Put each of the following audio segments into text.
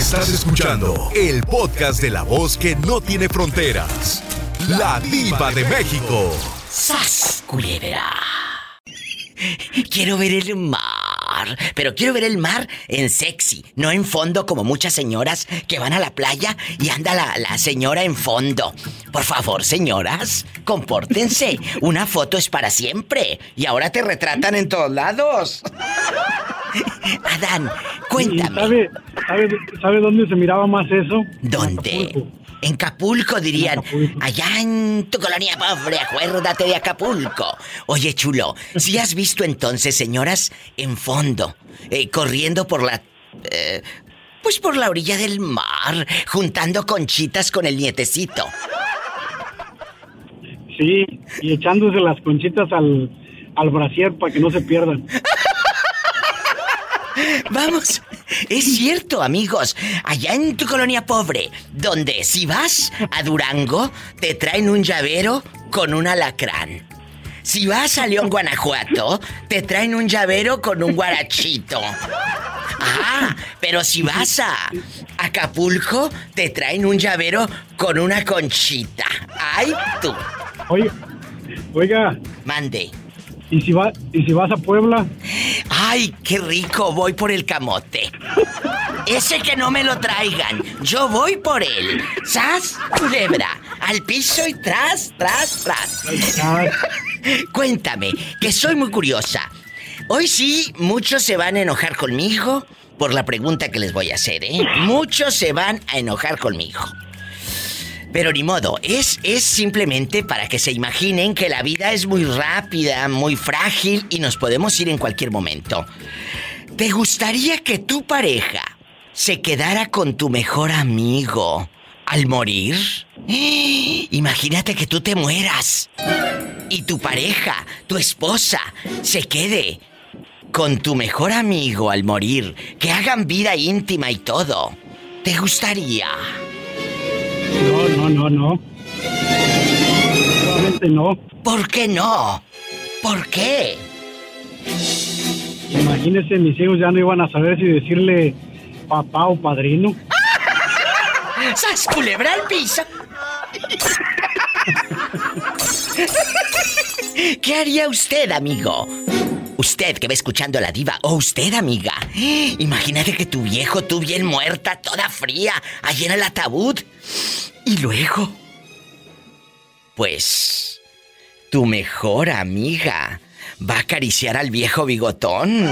Estás escuchando el podcast de la voz que no tiene fronteras. La diva de México. ¡Sas, culebra! Quiero ver el mar. Pero quiero ver el mar en sexy, no en fondo como muchas señoras que van a la playa y anda la, la señora en fondo. Por favor, señoras, compórtense. Una foto es para siempre. Y ahora te retratan en todos lados. Adán, cuéntame. ¿Sabe, sabe, sabe dónde se miraba más eso? ¿Dónde? En Acapulco dirían, Acapulco. allá en tu colonia pobre, acuérdate de Acapulco. Oye, chulo, si has visto entonces señoras en fondo, eh, corriendo por la... eh, pues por la orilla del mar, juntando conchitas con el nietecito. Sí, y echándose las conchitas al, al brasier para que no se pierdan. Vamos, es cierto, amigos. Allá en tu colonia pobre, donde si vas a Durango, te traen un llavero con un alacrán. Si vas a León, Guanajuato, te traen un llavero con un guarachito. Ah, pero si vas a Acapulco, te traen un llavero con una conchita. ¡Ay, tú! Oiga, oiga, Mande. ¿Y si, va, ¿y si vas a Puebla? ¡Ay, qué rico! Voy por el camote. Ese que no me lo traigan. Yo voy por él. ¡Sas, culebra! Al piso y tras, tras, tras. Cuéntame, que soy muy curiosa. Hoy sí, muchos se van a enojar conmigo por la pregunta que les voy a hacer, ¿eh? Muchos se van a enojar conmigo. Pero ni modo, es, es simplemente para que se imaginen que la vida es muy rápida, muy frágil y nos podemos ir en cualquier momento. ¿Te gustaría que tu pareja se quedara con tu mejor amigo al morir? Imagínate que tú te mueras y tu pareja, tu esposa, se quede con tu mejor amigo al morir, que hagan vida íntima y todo. ¿Te gustaría? No, no, no, no. Realmente no. ¿Por qué no? ¿Por qué? Imagínese, mis hijos ya no iban a saber si decirle papá o padrino. ¡Sas culebra al piso! ¿Qué haría usted, amigo? Usted que va escuchando a la diva, o usted, amiga. Imagínate que tu viejo, tú bien muerta, toda fría, allí en el ataúd. Y luego. Pues. Tu mejor amiga va a acariciar al viejo bigotón.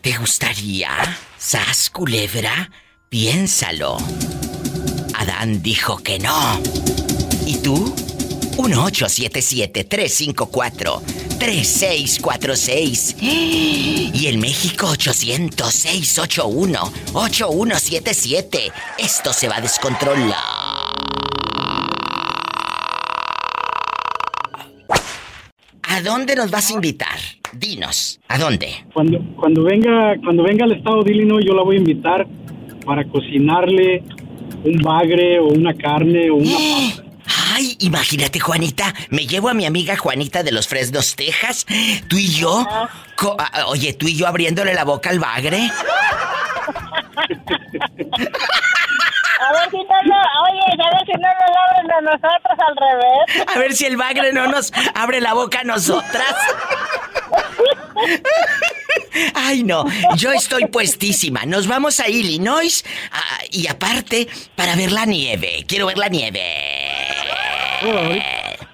¿Te gustaría? ¿Sas culebra? Piénsalo. Adán dijo que no. ¿Y tú? 1877-354-3646. Y en México 800-681-8177. Esto se va a descontrolar. ¿A dónde nos vas a invitar? Dinos, ¿a dónde? Cuando, cuando venga, cuando venga al estado de Illinois, yo la voy a invitar para cocinarle un bagre o una carne o una pasta. Ay, imagínate, Juanita, me llevo a mi amiga Juanita de los Fresnos, Texas, tú y yo, co- ah, oye, tú y yo abriéndole la boca al bagre. A ver si no lo, oye, a ver si no nos abren a nosotros al revés. A ver si el bagre no nos abre la boca a nosotras. Ay, no, yo estoy puestísima. Nos vamos a Illinois ah, y aparte para ver la nieve. Quiero ver la nieve. Ahorita,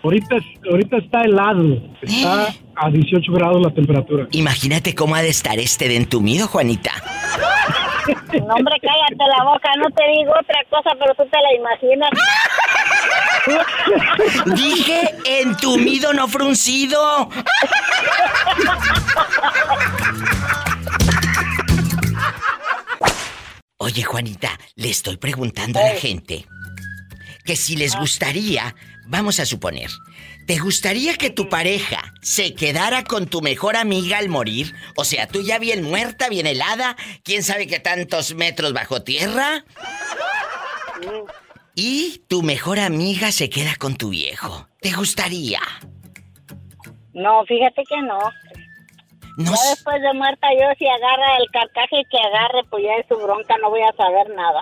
ahorita, ahorita está helado. Está a 18 grados la temperatura. Imagínate cómo ha de estar este de entumido, Juanita. No, hombre, cállate la boca, no te digo otra cosa, pero tú te la imaginas. Dije entumido, no fruncido. Oye, Juanita, le estoy preguntando a la gente que si les gustaría, vamos a suponer, ¿te gustaría que tu pareja se quedara con tu mejor amiga al morir? O sea, tú ya bien muerta, bien helada, quién sabe qué tantos metros bajo tierra. Y tu mejor amiga se queda con tu viejo. ¿Te gustaría? No, fíjate que no. No Ya después de muerta yo si agarra el carcaje que agarre, pues ya es su bronca, no voy a saber nada.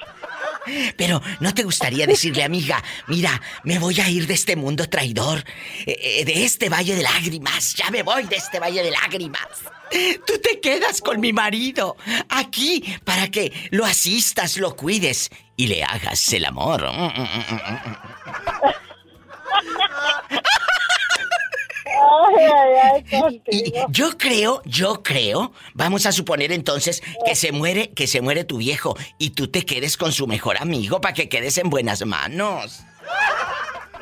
Pero ¿no te gustaría decirle, amiga, mira, me voy a ir de este mundo traidor, eh, eh, de este valle de lágrimas, ya me voy de este valle de lágrimas? Tú te quedas con mi marido aquí para que lo asistas, lo cuides y le hagas el amor. Ay, ay, ay, Y contigo. yo creo, yo creo, vamos a suponer entonces que se muere, que se muere tu viejo y tú te quedes con su mejor amigo para que quedes en buenas manos.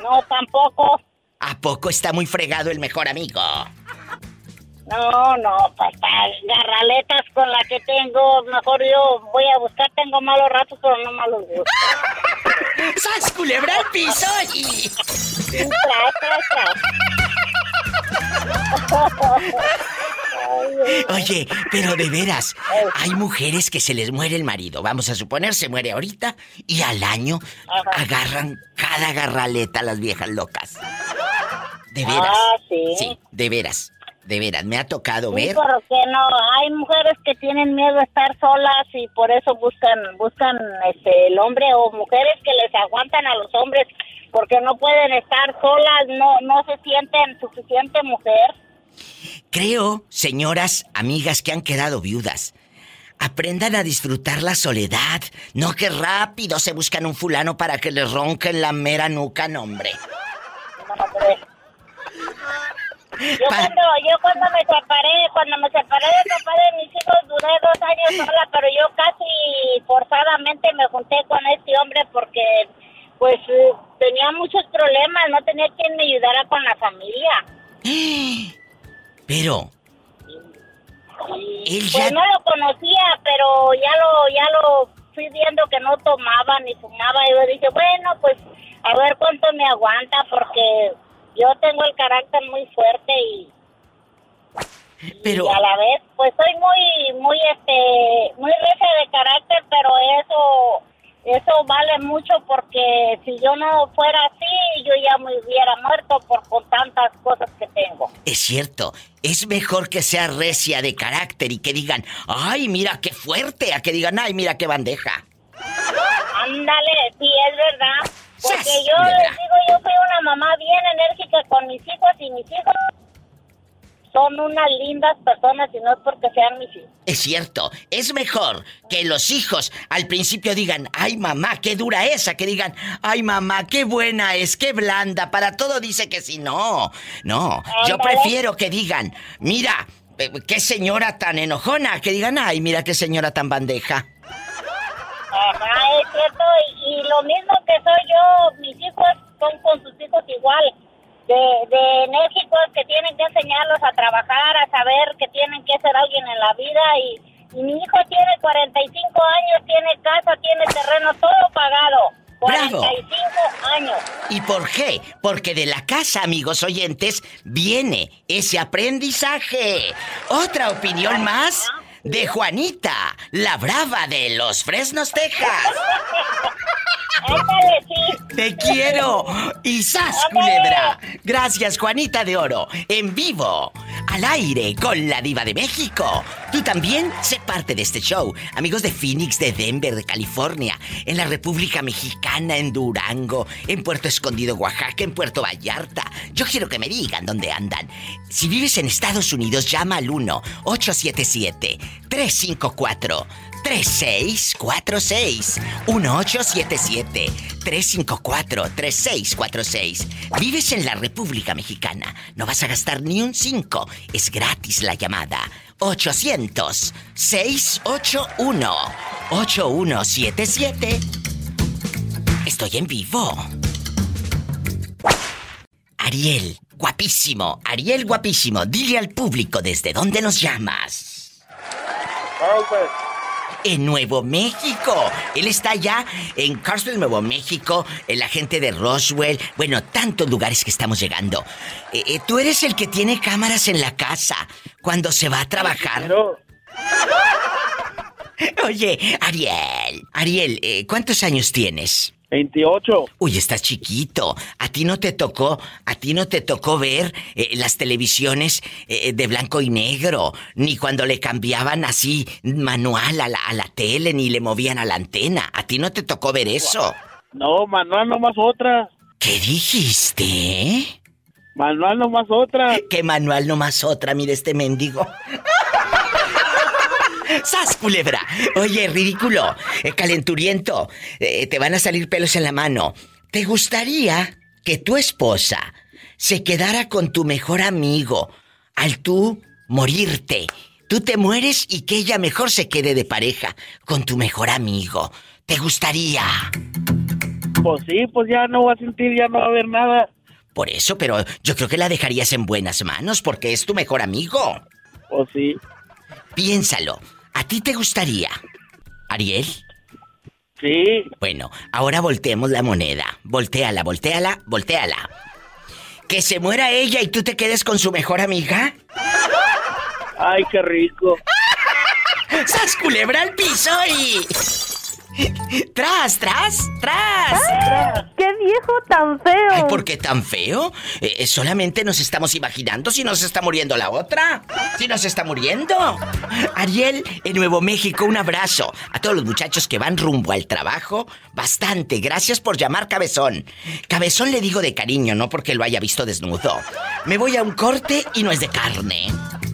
No, tampoco. ¿A poco está muy fregado el mejor amigo? No, no, pues para garraletas con la que tengo, mejor yo voy a buscar, tengo malos ratos, pero no malos gustos. ¡Sas culebra al piso! Y... Oye, pero de veras, hay mujeres que se les muere el marido. Vamos a suponer, se muere ahorita y al año Ajá. agarran cada garraleta a las viejas locas. De veras. Ah, sí. Sí, de veras. De veras, me ha tocado Sí, ver. porque no, hay mujeres que tienen miedo a estar solas y por eso buscan, buscan este, el hombre o mujeres que les aguantan a los hombres porque no pueden estar solas, no, no se sienten suficiente mujer. Creo, señoras, amigas que han quedado viudas, aprendan a disfrutar la soledad. No que rápido se buscan un fulano para que les ronquen la mera nuca, hombre. No, hombre. Yo Pa- cuando, yo cuando me separé, cuando me separé de papá de mis hijos, duré dos años sola, pero yo casi forzadamente me junté con este hombre porque, pues, eh, tenía muchos problemas, no tenía quien me ayudara con la familia. Pero, pues ya- no lo conocía, pero ya lo, ya lo fui viendo que no tomaba ni fumaba. Y yo dije, bueno, pues, a ver cuánto me aguanta, porque yo tengo el carácter muy fuerte y pero, y a la vez, pues soy muy, muy, este, muy recia de carácter, pero eso, eso vale mucho porque si yo no fuera así, yo ya me hubiera muerto por con tantas cosas que tengo. es cierto, es mejor que sea recia de carácter y que digan, ay, mira qué fuerte, a que digan, ay, mira qué bandeja. Ándale, sí, es verdad. Porque ¡Sas, yo les digo, yo fui una mamá bien enérgica con mis hijos y mis hijos son unas lindas personas y no es porque sean mis hijos. Es cierto, es mejor que los hijos al principio digan, ay mamá, qué dura esa, que digan, ay mamá, qué buena es, qué blanda, para todo dice que sí, no, no, yo prefiero que digan, mira, eh, qué señora tan enojona, que digan, ay, mira qué señora tan bandeja. Ajá, es cierto. Y, y lo mismo que soy yo, mis hijos son con sus hijos igual. De, de enérgicos que tienen que enseñarlos a trabajar, a saber que tienen que ser alguien en la vida. Y, y mi hijo tiene 45 años, tiene casa, tiene terreno, todo pagado. ¡Bravo! 45 años. ¿Y por qué? Porque de la casa, amigos oyentes, viene ese aprendizaje. Otra opinión más de Juanita, la brava de los Fresnos, Texas. Sí. Te quiero. Y sas, culebra. Gracias, Juanita de Oro. En vivo. Al aire con la diva de México. Tú también sé parte de este show. Amigos de Phoenix, de Denver, de California. En la República Mexicana, en Durango. En Puerto Escondido, Oaxaca. En Puerto Vallarta. Yo quiero que me digan dónde andan. Si vives en Estados Unidos, llama al 1-877-354. 3646 1877 354 3646 Vives en la República Mexicana. No vas a gastar ni un 5. Es gratis la llamada. 800 681 8177 Estoy en vivo. Ariel, guapísimo. Ariel, guapísimo. Dile al público desde dónde nos llamas. En Nuevo México. Él está allá en Carswell, Nuevo México, en la gente de Roswell. Bueno, tantos lugares que estamos llegando. Eh, eh, tú eres el que tiene cámaras en la casa cuando se va a trabajar. Pero, Oye, Ariel, Ariel, eh, ¿cuántos años tienes? 28. Uy, estás chiquito. A ti no te tocó, a ti no te tocó ver eh, las televisiones eh, de blanco y negro, ni cuando le cambiaban así manual a la, a la tele, ni le movían a la antena. A ti no te tocó ver eso. No, manual nomás otra. ¿Qué dijiste? Manual nomás otra. ¿Qué manual nomás otra? Mire este mendigo. ¡Sas, culebra! Oye, ridículo, eh, calenturiento, eh, te van a salir pelos en la mano. ¿Te gustaría que tu esposa se quedara con tu mejor amigo al tú morirte? Tú te mueres y que ella mejor se quede de pareja con tu mejor amigo. ¿Te gustaría? Pues sí, pues ya no va a sentir, ya no va a haber nada. Por eso, pero yo creo que la dejarías en buenas manos porque es tu mejor amigo. Pues sí. Piénsalo. ¿A ti te gustaría? ¿Ariel? Sí. Bueno, ahora volteemos la moneda. Voltéala, volteala, volteala. ¿Que se muera ella y tú te quedes con su mejor amiga? Ay, qué rico. ¡Sas culebra al piso y... ¡Tras, tras, tras! ¡Qué viejo tan feo! Ay, ¿por qué tan feo? Eh, eh, solamente nos estamos imaginando si nos está muriendo la otra. Si nos está muriendo. Ariel, en Nuevo México, un abrazo. A todos los muchachos que van rumbo al trabajo, bastante. Gracias por llamar Cabezón. Cabezón le digo de cariño, no porque lo haya visto desnudo. Me voy a un corte y no es de carne.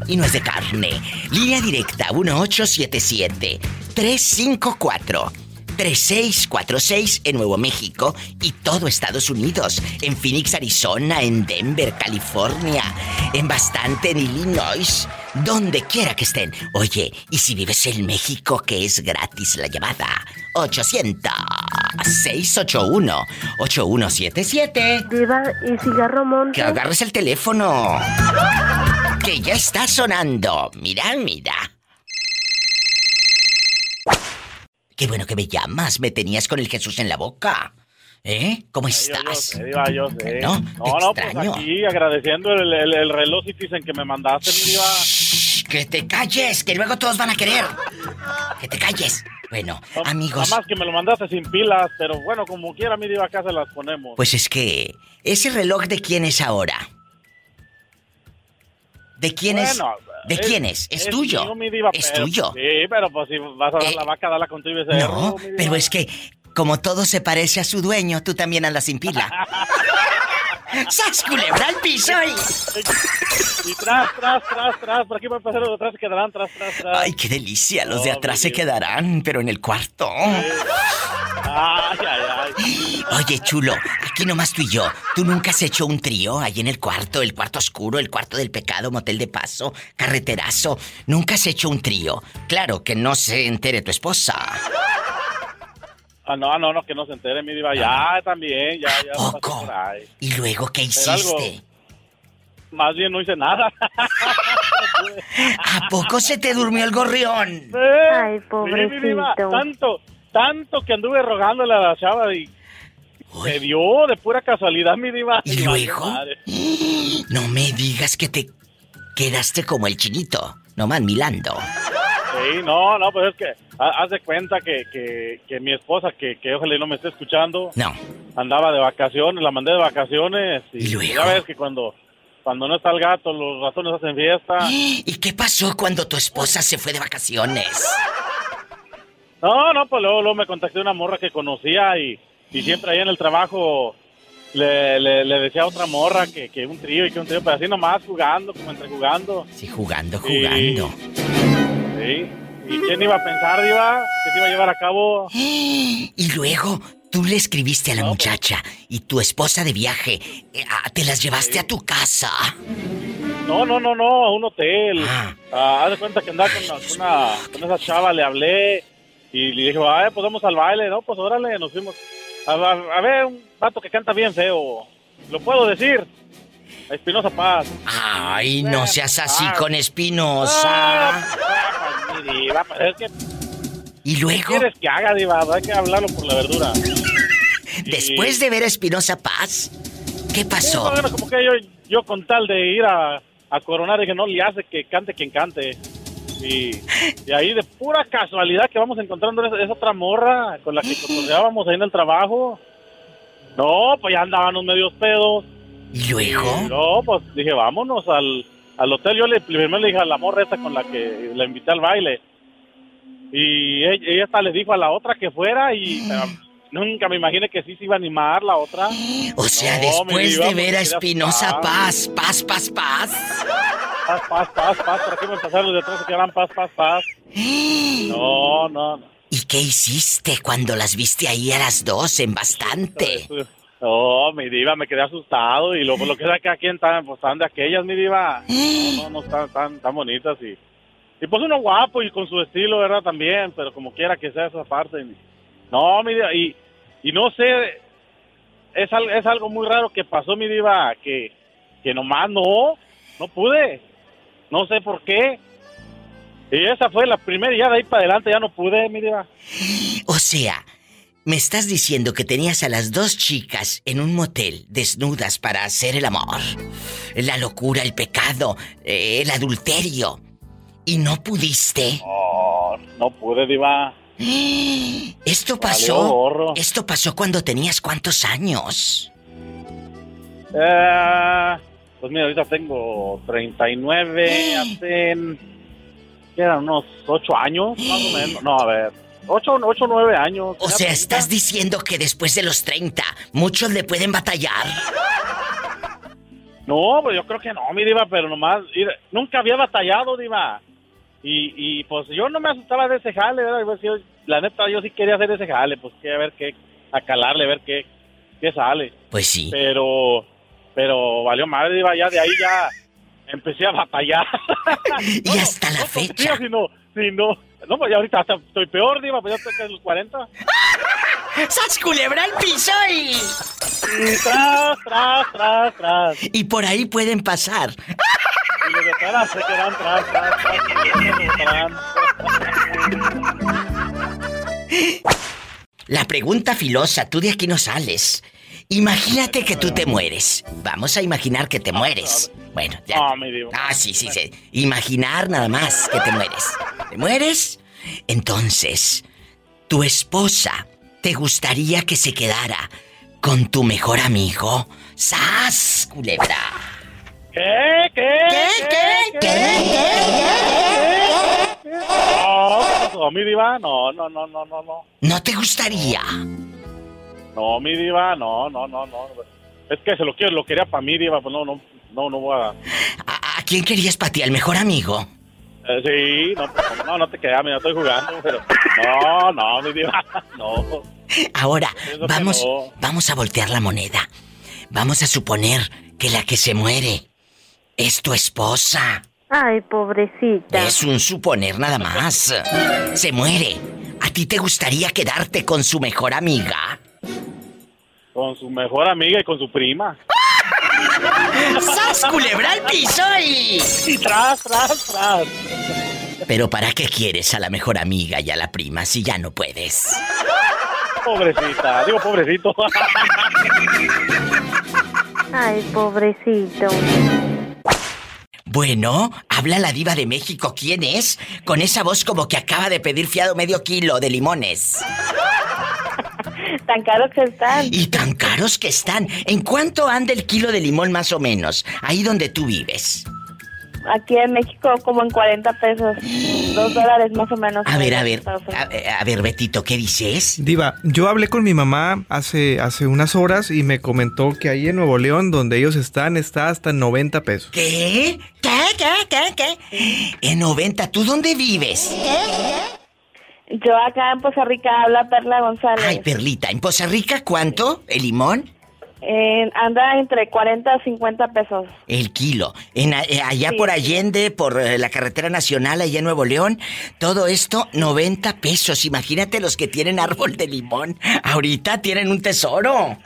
Y no es de carne. Línea directa 1877 354 3646 en Nuevo México y todo Estados Unidos, en Phoenix, Arizona, en Denver, California, en bastante en Illinois, donde quiera que estén. Oye, y si vives en México, que es gratis la llamada, 800-681-8177. Diva, ¿y cigarro monte? Que agarres el teléfono. Que ya está sonando. Mira, mira. Qué bueno que me llamas. Me tenías con el Jesús en la boca. ¿Eh? ¿Cómo estás? Diva, yo sé. No, no, no, pues aquí agradeciendo el, el, el reloj Citizen que me mandaste, mi Diva. Shh, que te calles, que luego todos van a querer. Que te calles. Bueno, No, amigos, Nada más que me lo mandaste sin pilas, pero bueno, como quiera, mi Diva, acá se las ponemos. pues es que ese reloj de quién es ahora? ¿De quién es? Bueno, ¿De quién es? Es, es tuyo. mío, mi diva, es pero- tuyo. Sí, pero pues si vas a dar Eh, la vaca, dala con tu y becerro, No, diva. pero es que como todo se parece a su dueño, tú también andas sin pila. ¡Sas culebra al piso y... Y tras, tras, tras, tras, por aquí va a pasar los de atrás se quedarán, tras, tras, tras. Ay, qué delicia. Los de Oh, atrás se quedarán, pero en el cuarto. Ay, ay, ay. Oye, chulo, aquí nomás tú y yo. ¿Tú nunca has hecho un trío ahí en el cuarto? El cuarto oscuro, el cuarto del pecado, motel de paso, carreterazo. ¿Nunca has hecho un trío? Claro, que no se entere tu esposa. Ah, no, no, no, que no se entere, mi diva. Ya, también, ya, ya. Poco. por ahí. ¿Y luego qué algo- hiciste? Más bien no hice nada. ¿A poco se te durmió el gorrión? Ay, Sí, mi diva, pobrecito. tanto, tanto que anduve rogándole a la chava y se dio de pura casualidad, mi diva. ¿Y valió luego? madre. No me digas que te quedaste como el chinito, nomás milando. Sí, no, no, pues es que ha- haz de cuenta que, que, que mi esposa, que, que ojalá y no me esté escuchando, No. andaba de vacaciones, la mandé de vacaciones y, ¿Y luego? ya ves que cuando, cuando no está el gato, los ratones hacen fiesta. ¿Y qué pasó cuando tu esposa se fue de vacaciones? No, no, pues luego, luego me contacté una morra que conocía y, y siempre ahí en el trabajo le, le, le decía a otra morra que, que un trío y que un trío, pero así nomás jugando, como entre jugando. Sí, jugando, Y- jugando. Sí. ¿Y quién iba a pensar, Diva, que se iba a llevar a cabo? Y luego tú le escribiste a la No, pues- muchacha y tu esposa de viaje eh, ah, te las llevaste a tu casa. No, no, no, no, a un hotel. Ah. Ah, haz de cuenta que andaba con, una- con una, con esa chava, le hablé y le dije, ay, pues vamos al baile, ¿no? Pues órale, nos fuimos. A, a- a ver, un vato que canta bien feo. ¿Lo puedo decir? A Espinosa Paz. Ay, no seas así Ah. con Espinosa. ah, mi diva, pues es que Y ¿qué luego, quieres que haga, diva? Hay que hablarlo por la verdura. después de ver a Espinosa Paz, ¿qué pasó? bueno, como que yo, yo con tal de ir a, a coronar, dije, no le hace que cante quien cante. Y, y ahí de pura casualidad que vamos encontrando esa, esa otra morra con la que cotorreábamos ahí en el trabajo. No, pues ya andaban unos medios pedos. ¿Y luego? No, pues dije, vámonos al, al hotel. Yo le, primero le dije a la morra esa con la que la invité al baile. Y ella, ella hasta le dijo a la otra que fuera y pero nunca me imaginé que sí se iba a animar la otra. O sea, No, después de ver a Espinosa. Paz, paz, paz, paz. Paz, paz, paz, paz. ¿Para qué me empezaron los de atrás que eran paz, paz, paz? No, no, no. ¿Y qué hiciste cuando las viste ahí a las dos en bastante? No, mi diva, me quedé asustado y luego lo que era que aquí están, pues están de aquellas, mi diva. No, no, no están tan, tan bonitas y, y pues uno guapo y con su estilo, ¿verdad? También, pero como quiera que sea esa parte. No, mi diva, y, y no sé, es, es algo muy raro que pasó, mi diva, que, que nomás no, no pude. No sé por qué. Y esa fue la primera y ya de ahí para adelante ya no pude, mi diva. O sea, me estás diciendo que tenías a las dos chicas en un motel desnudas para hacer el amor, la locura, el pecado, eh, el adulterio. ¿Y no pudiste? No, no pude, diva. Esto pasó. Esto pasó cuando tenías cuántos años. Eh, pues mira, ahorita tengo 39, hacen, ¿qué eran? Unos 8 años, más o menos. No, a ver, 8 o 9 años. O sea, estás diciendo que después de los 30 muchos le pueden batallar. No, pues yo creo que no, mi diva, pero nomás, nunca había batallado, diva. Y, y pues yo no me asustaba de ese jale, ¿verdad? Pues, yo- la neta, yo sí quería hacer ese jale, pues que a ver qué, a calarle, a ver qué, qué sale. Pues sí. Pero, pero valió madre, diva, ya de ahí ya empecé a batallar. Y hasta la no, pues, fecha. sí, si no, si no, pues ya ahorita hasta estoy peor, diva, pues ya estoy en los 40. ¡Sas culebra al piso y... Y tras, tras, tras, tras. Y por ahí pueden pasar. Y los de atrás se quedan tras, tras, tras, tras. La pregunta filosa, tú de aquí no sales. Imagínate que tú te mueres. Vamos a imaginar que te mueres. Bueno, ya. No, mi diva. Ah, sí, sí, sí. Imaginar nada más que te mueres. ¿Te mueres? Entonces, tu esposa te gustaría que se quedara con tu mejor amigo. ¡Sas, culebra! ¿Qué? ¿Qué? ¿Qué, qué, qué, No, ¿qué pasó, mi diva? No, no, no, no, no, no. ¿No te gustaría? No, mi diva, no, no, no, no. Es que se lo quiero, lo quería para mí, diva, pues no, no, no, no voy a... ¿A, a quién querías para ti? ¿Al mejor amigo? Eh, sí, no, pues, no, no te quedas, mira, estoy jugando, pero... No, no, mi diva, no. Ahora, Eso vamos, no. vamos a voltear la moneda. Vamos a suponer que la que se muere es tu esposa. Ay, pobrecita. Es un suponer nada más. Se muere. ¿A ti te gustaría quedarte con su mejor amiga? Con su mejor amiga y con su prima. ¡Sas, culebra al piso y... Y tras, tras, tras. Pero ¿para qué quieres a la mejor amiga y a la prima si ya no puedes? Pobrecita, digo pobrecito. Ay, pobrecito. Bueno, habla la diva de México. ¿Quién es? Con esa voz como que acaba de pedir fiado medio kilo de limones. Tan caros que están. Y tan caros que están. ¿En cuánto anda el kilo de limón más o menos? Ahí donde tú vives. Aquí en México como en 40 pesos. Dos dólares más o menos. A ver, a ver. Unidos. A, a ver, Betito, ¿qué dices? Diva, yo hablé con mi mamá hace, hace unas horas y me comentó que ahí en Nuevo León, donde ellos están, está hasta 90 pesos. ¿Qué? ¿Qué? ¿Qué? ¿Qué? ¿Qué? En 90, ¿tú dónde vives? Yo acá en Poza Rica habla Perla González. Ay, Perlita, ¿en Poza Rica cuánto? ¿El limón? Eh, anda entre 40 a 50 pesos. El kilo. En, eh, allá Sí. por Allende, por eh, la carretera nacional, allá en Nuevo León, todo esto 90 pesos. Imagínate los que tienen árbol de limón. Ahorita tienen un tesoro.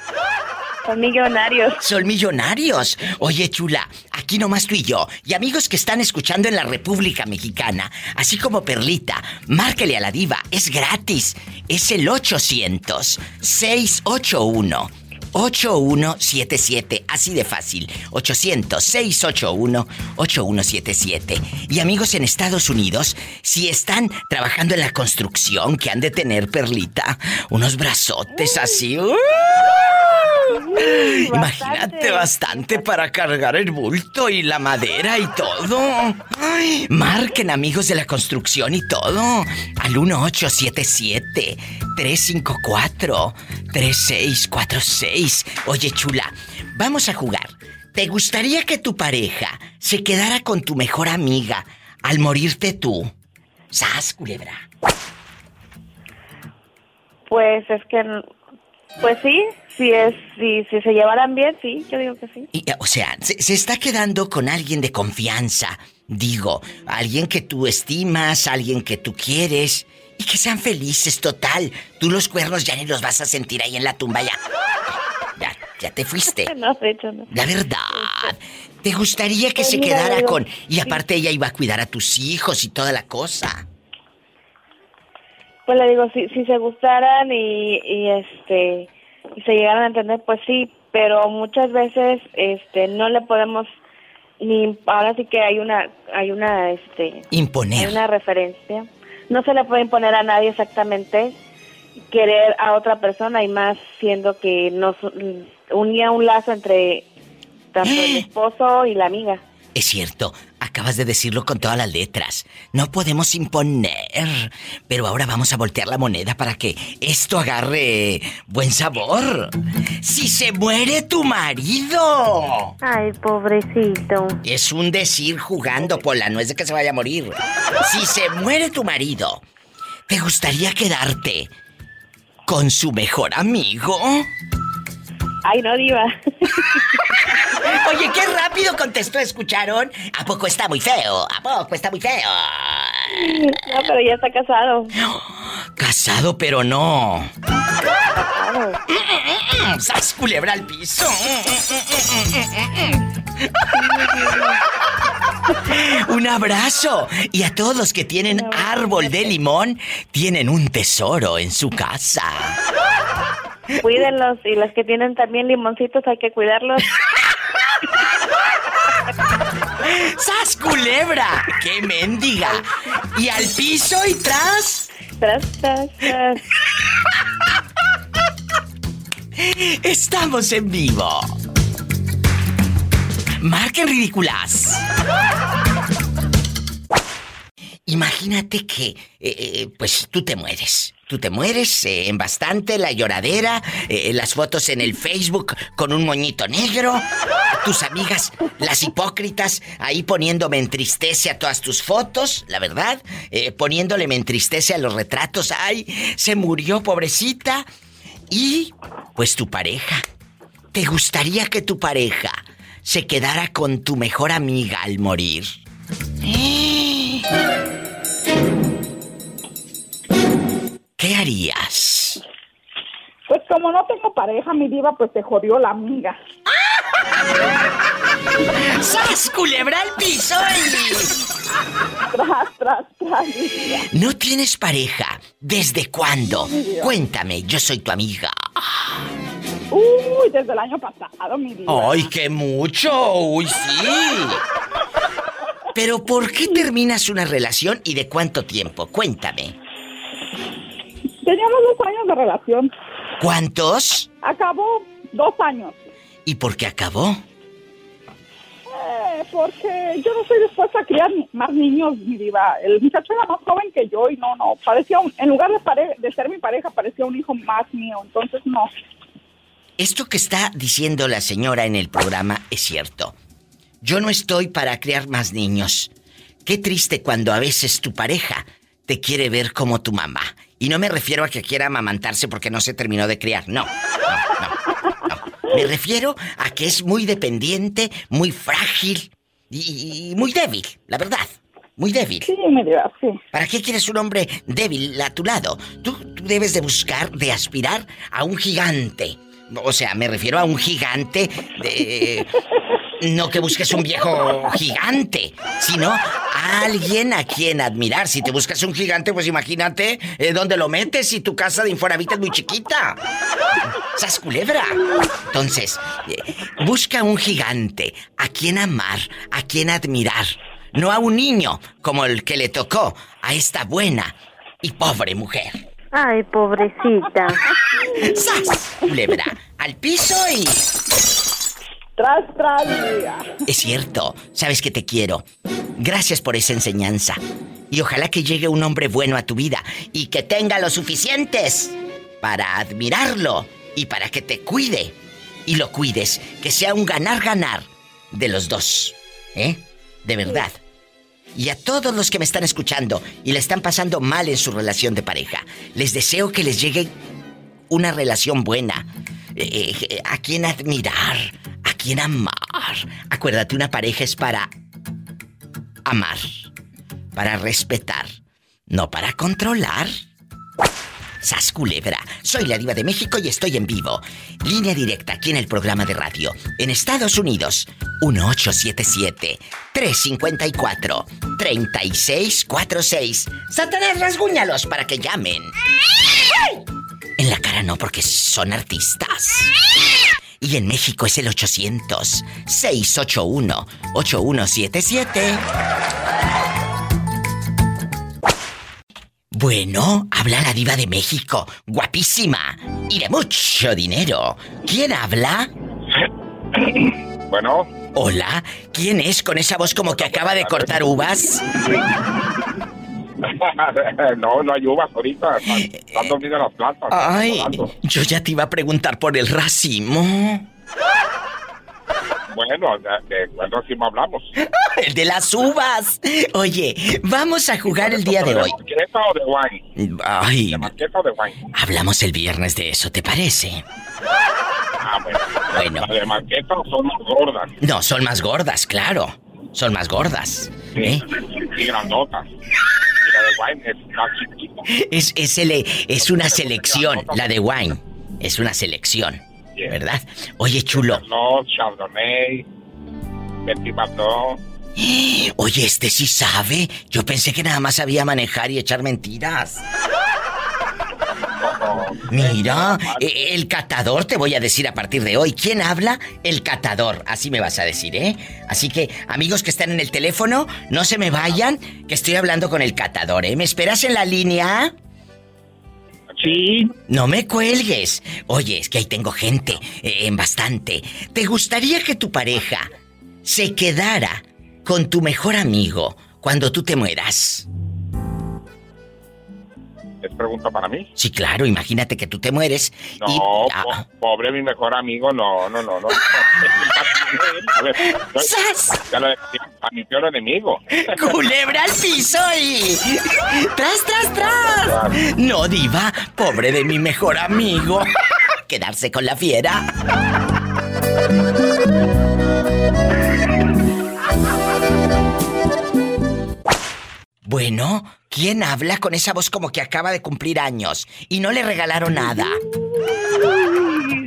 Son millonarios. Son millonarios. Oye, chula, aquí nomás tú y yo, y amigos que están escuchando en la República Mexicana, así como Perlita, márquele a la diva, es gratis. Es el 800-681. 8177, así de fácil. 800-681-8177. Y amigos en Estados Unidos, si están trabajando en la construcción, que han de tener, Perlita, unos brazotes así. ¡uh! Imagínate bastante para cargar el bulto y la madera y todo. Ay, marquen amigos de la construcción y todo. Al 1877-354-3646. Oye, chula, vamos a jugar. ¿Te gustaría que tu pareja se quedara con tu mejor amiga al morirte tú? ¡Sas, culebra! Pues es que, pues sí, si es, si, si se llevaran bien, sí, yo digo que sí. Y, o sea, se, se está quedando con alguien de confianza. Digo, alguien que tú estimas, alguien que tú quieres. Y que sean felices, total. Tú los cuernos ya ni los vas a sentir ahí en la tumba ya. Ya, ya te fuiste. No, de hecho no. La verdad. ¿Te gustaría que Pues se quedara digo, con... Y aparte ella iba a cuidar a tus hijos y toda la cosa. Pues le digo, si, si se gustaran y, y este se llegaran a entender, pues sí, pero muchas veces este no le podemos ni ahora sí que hay una hay una este hay Imponer. una referencia. No se le puede imponer a nadie exactamente querer a otra persona y más siendo que nos mm, unía un lazo entre tanto el esposo y la amiga. Es cierto, acabas de decirlo con todas las letras. No podemos imponer. Pero ahora vamos a voltear la moneda para que esto agarre buen sabor. Si se muere tu marido. Ay, pobrecito. Es un decir jugando, Pola, no es de que se vaya a morir. Si se muere tu marido, ¿te gustaría quedarte con su mejor amigo? Ay, no diva. Oye, qué rápido contestó, ¿escucharon? ¿A poco está muy feo? ¿A poco está muy feo? No, pero ya está casado. Casado, pero no. Casado. Mm, ¡Sas culebra al piso! Un abrazo. Y a todos los que tienen árbol de limón, tienen un tesoro en su casa. Cuídenlos y los que tienen también limoncitos hay que cuidarlos. ¡Sas culebra! ¡Qué mendiga! Y al piso y tras. Tras, tras, tras. Estamos en vivo. Marquen ridículas. Imagínate que, eh, eh, pues tú te mueres. Tú te mueres eh, en bastante, la lloradera, eh, las fotos en el Facebook con un moñito negro, tus amigas, las hipócritas, ahí poniéndome entristece a todas tus fotos, la verdad, eh, poniéndole me entristece a los retratos, ay, se murió pobrecita. Y, pues tu pareja. ¿Te gustaría que tu pareja se quedara con tu mejor amiga al morir? ¿Qué harías? Pues como no tengo pareja, mi diva, pues te jodió la amiga. ¡Sas, culebra al piso! Tras, tras, tras. ¿No tienes pareja? ¿Desde cuándo? Cuéntame, yo soy tu amiga. Uy, desde el año pasado, mi diva. ¡Ay, qué mucho! ¡Uy, sí! Pero ¿por qué terminas una relación y de cuánto tiempo? Cuéntame. Teníamos dos años de relación. ¿Cuántos? Acabó dos años. ¿Y por qué acabó? Eh, porque yo no estoy dispuesta a criar más niños, mi diva. El muchacho era más joven que yo y no, no. Parecía un, en lugar de, pare- de ser mi pareja, parecía un hijo más mío. Entonces, no. Esto que está diciendo la señora en el programa es cierto. Yo no estoy para criar más niños. Qué triste cuando a veces tu pareja te quiere ver como tu mamá. Y no me refiero a que quiera amamantarse porque no se terminó de criar. No, no, no, no. Me refiero a que es muy dependiente, muy frágil y, y muy débil, la verdad. Muy débil. Sí, mi diva, sí. ¿Para qué quieres un hombre débil a tu lado? Tú, tú debes de buscar, de aspirar a un gigante. O sea, me refiero a un gigante de... No que busques un viejo gigante, sino Alguien a quien admirar. Si te buscas un gigante, pues imagínate eh, dónde lo metes si tu casa de Infonavit es muy chiquita. ¡Sas culebra! Entonces, eh, busca un gigante a quien amar, a quien admirar. No a un niño como el que le tocó a esta buena y pobre mujer. Ay, pobrecita. ¡Sas! Culebra, al piso y... Tras, tras. Es cierto, sabes que te quiero. Gracias por esa enseñanza. Y ojalá que llegue un hombre bueno a tu vida y que tenga lo suficientes para admirarlo y para que te cuide y lo cuides. Que sea un ganar-ganar de los dos. ¿Eh? De verdad. Y a todos los que me están escuchando y le están pasando mal en su relación de pareja, les deseo que les llegue una relación buena. Eh, eh, a quien admirar, a quien amar. Acuérdate, una pareja es para amar, para respetar, no para controlar. Sas Culebra, soy la diva de México y estoy en vivo. Línea directa aquí en el programa de radio. En Estados Unidos, 1877-354-3646. Satanás, rasguñalos para que llamen. En la cara no, porque son artistas. Y en México es el 800-681-8177. Bueno, habla la diva de México, guapísima y de mucho dinero. ¿Quién habla? Bueno, Hola, ¿quién es con esa voz como que acaba de cortar uvas? no, no hay uvas ahorita. Están, están dormidas las plantas. Ay, yo ya te iba a preguntar por el racimo. Bueno, de, de cuál racimo hablamos. El de las uvas. Oye, vamos a jugar el día de hoy. marquesa o de wine? Ay, ¿De marquesa o de wine? hablamos el viernes de eso, ¿te parece? Ah, bueno. Bueno. ¿La de marquesa son más gordas No, son más gordas, claro. Son más gordas. ¿eh? y grandotas. Y la de wine es más chiquita. Es, es, el- es una selección, la de wine. Es una selección, ¿verdad? Oye, chulo. No, Chardonnay, Petit. Oye, este sí sabe. Yo pensé que nada más sabía manejar y echar mentiras. Mira, eh, el catador te voy a decir a partir de hoy. ¿Quién habla? El catador. Así me vas a decir, ¿eh? Así que, amigos que están en el teléfono, no se me vayan, que estoy hablando con el catador, ¿eh? ¿Me esperas en la línea? Sí. No me cuelgues. Oye, es que ahí tengo gente, eh, en bastante. ¿Te gustaría que tu pareja se quedara con tu mejor amigo cuando tú te mueras? ¿Es pregunta para mí? Sí, claro, imagínate que tú te mueres No, y... po- Ah, pobre mi mejor amigo, no, no, no, no. A ver, ¡Sas! ya lo decía, a mi peor enemigo. ¡Culebra al piso y... ¡Tras, tras, tras! No, diva, pobre de mi mejor amigo. Quedarse con la fiera. Bueno, ¿quién habla con esa voz como que acaba de cumplir años y no le regalaron nada?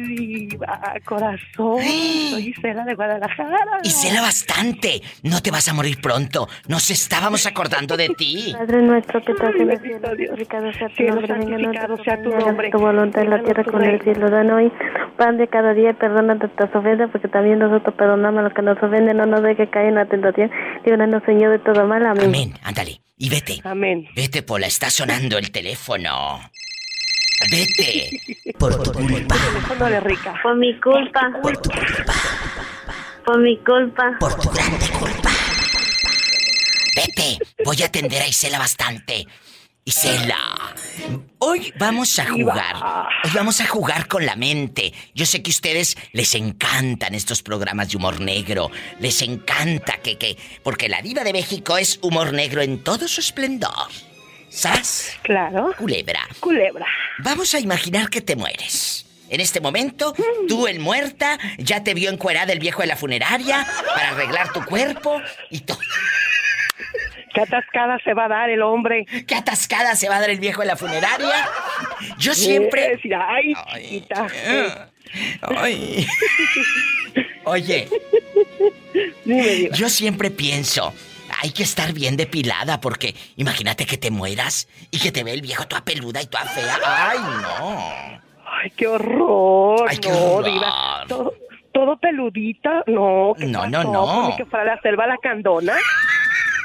Diva, corazón. Soy Isela de Guadalajara. Y cela bastante. No te vas a morir pronto. Nos estábamos acordando de ti. Padre nuestro que estás en el cielo, santificado sea tu nombre, venga sea tu nombre. tu voluntad en la tierra como en el cielo. Dan hoy pan de cada día y perdona nuestras ofensas, porque también nosotros perdonamos a los que nos ofenden. No nos dejes caer en la tentación. Líbranos, Señor, de todo mal. Amén. Amén. Ándale. Y vete. Amén. Vete, Pola. Está sonando el teléfono. Vete. Por tu culpa. De rica. Por mi culpa. Por tu culpa. Por mi culpa. Por tu grande culpa. Vete. Voy a atender a Isela bastante. Isela. Hoy vamos a jugar. Hoy vamos a jugar con la mente. Yo sé que a ustedes les encantan estos programas de humor negro. Les encanta que, que. Porque la diva de México es humor negro en todo su esplendor. ¿Sas? Claro. Culebra. Culebra. Vamos a imaginar que te mueres. En este momento, tú el muerta, ya te vio encuerada el viejo de la funeraria para arreglar tu cuerpo y todo. ¿Qué atascada se va a dar el hombre? ¿Qué atascada se va a dar el viejo de la funeraria? Yo siempre... Eh, sí, Ay, chiquita. Ay. Oye, Dime, yo siempre pienso, hay que estar bien depilada porque imagínate que te mueras y que te ve el viejo toda peluda y toda fea. ¡Ay, no! Ay, qué horror. Ay, qué no, horror. diva. Todo, todo peludita. No, ¿qué No, no, pasó? no. Ni que fuera la selva la candona.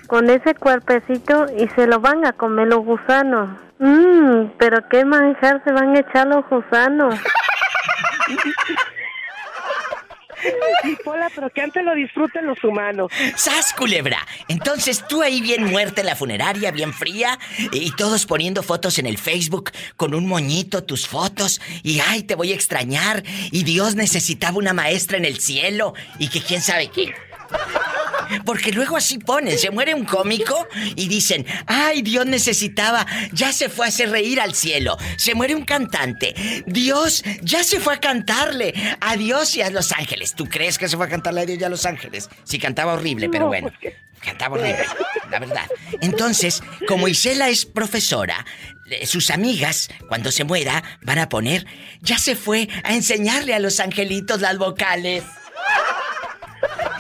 Con ese cuerpecito y se lo van a comer los gusanos. Mmm, pero qué manjar se van a echar los gusanos. Sí, Pola, pero que antes lo disfruten los humanos. ¡Sas, culebra! Entonces tú ahí bien muerta en la funeraria, bien fría, y todos poniendo fotos en el Facebook con un moñito, tus fotos, y ay, te voy a extrañar, y Dios necesitaba una maestra en el cielo, y que quién sabe qué. Porque luego así ponen, se muere un cómico y dicen, ay, Dios necesitaba, ya se fue a hacer reír al cielo. Se muere un cantante, Dios ya se fue a cantarle a Dios y a los ángeles. ¿Tú crees que se fue a cantarle a Dios y a los ángeles? Sí, cantaba horrible, pero No, bueno. pues Cantaba horrible, la verdad. Entonces, como Isela es profesora, eh, sus amigas, cuando se muera, van a poner, ya se fue a enseñarle a los angelitos las vocales.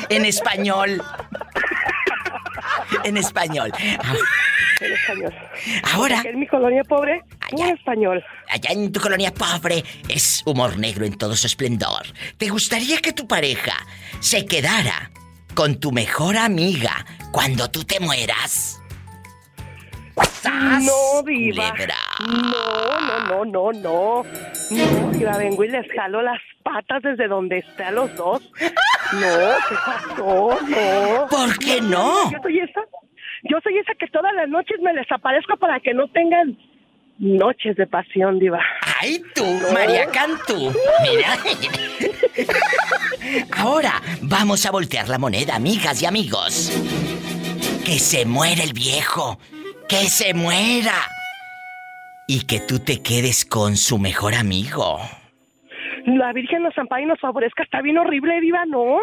En español. En español. En español. Ahora, Porque en mi colonia pobre, puro español. allá en tu colonia pobre, es humor negro en todo su esplendor. ¿Te gustaría que tu pareja se quedara con tu mejor amiga cuando tú te mueras? ¡Sas! No, diva. culebra! No, no, no, no, no. No, diva, vengo y les jalo las patas desde donde están los dos. No, ¿qué pasó? No. ¿Por qué no? Yo soy esa, yo soy esa que todas las noches me desaparezco para que no tengan noches de pasión, diva. ¡Ay, tú, María Cantú! Mira. Ahora vamos a voltear la moneda, amigas y amigos. Que se muera el viejo. Que se muera. Y que tú te quedes con su mejor amigo. La Virgen nos ampara y nos favorezca. Está bien horrible, diva, ¿no?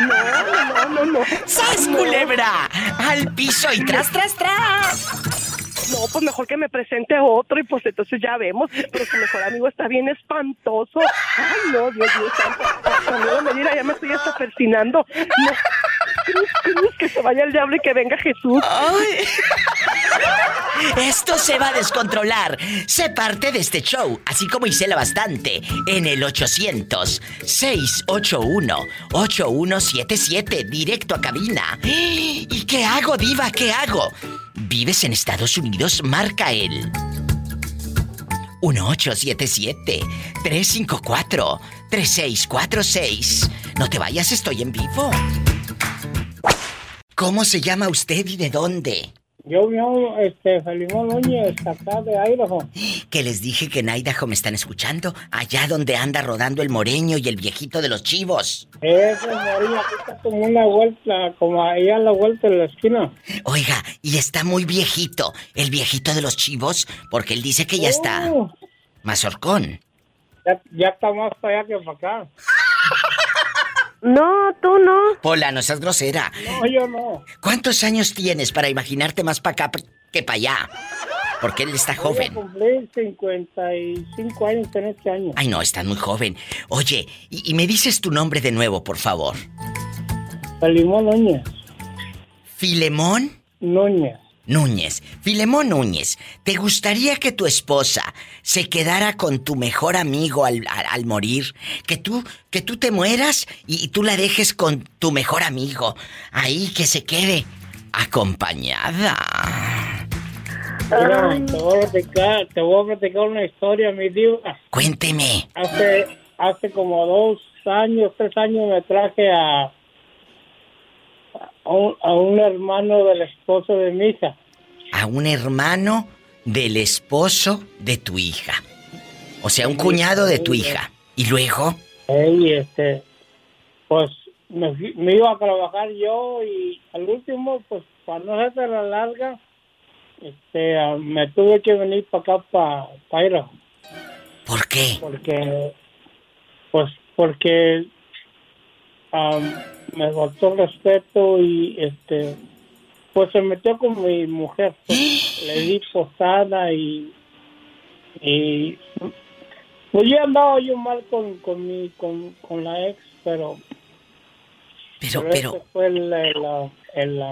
No, no, no, no, no. ¡Sas, No. culebra! ¡Al piso y tras, tras, tras! No, pues mejor que me presente otro y pues entonces ya vemos. Pero su mejor amigo está bien espantoso. Ay, no, Dios mío santo. Me diera, ya me estoy hasta persinando. No. Que se vaya el diablo y que venga Jesús. Esto se va a descontrolar. Sé parte de este show, así como Isela Bastante, en el 800-681-8177, directo a cabina. ¿Y qué hago, diva? ¿Qué hago? ¿Vives en Estados Unidos? Marca él. 1877-354-3646. No te vayas, estoy en vivo. ¿Cómo se llama usted y de dónde? Yo me llamo este, Felimón Núñez, acá de Idaho. Que les dije que en Idaho me están escuchando, allá donde anda rodando el moreño y el viejito de los chivos. Eso, María, aquí está como una vuelta, como ahí a la vuelta de la esquina. Oiga, y está muy viejito, el viejito de los chivos, porque él dice que ya está Oh, mazorcón. ya, ya está más para allá que para acá. No, tú no. Pola, no seas grosera. No, yo no. ¿Cuántos años tienes para imaginarte más para acá que para allá? Porque él está joven. cumplir 55 años en este año. Ay, no, estás muy joven. Oye, y, y me dices tu nombre de nuevo, por favor. Felimón Núñez. Filemón Núñez. Núñez. Filemón Núñez, ¿te gustaría que tu esposa se quedara con tu mejor amigo al, al- al morir? Que tú, que tú te mueras y, y tú la dejes con tu mejor amigo. Ahí que se quede acompañada. Mira, te voy a platicar, te voy a platicar una historia, mi diva. Cuénteme. Hace, hace como dos años, tres años me traje a, a, un, a un hermano del esposo de mi hija. A un hermano del esposo de tu hija. O sea, un cuñado de tu hija. ¿Y luego? Y este, pues me, iba a trabajar yo y al último, pues para no hacer la larga, este, me tuve que venir para acá, para, Idaho. ¿Por qué? Porque, pues porque me faltó el respeto y este, pues se metió con mi mujer. pues, le di posada y, y pues yo andaba yo mal con, con mi, con, con la ex, pero Pero, ese pero, fue el, el, el,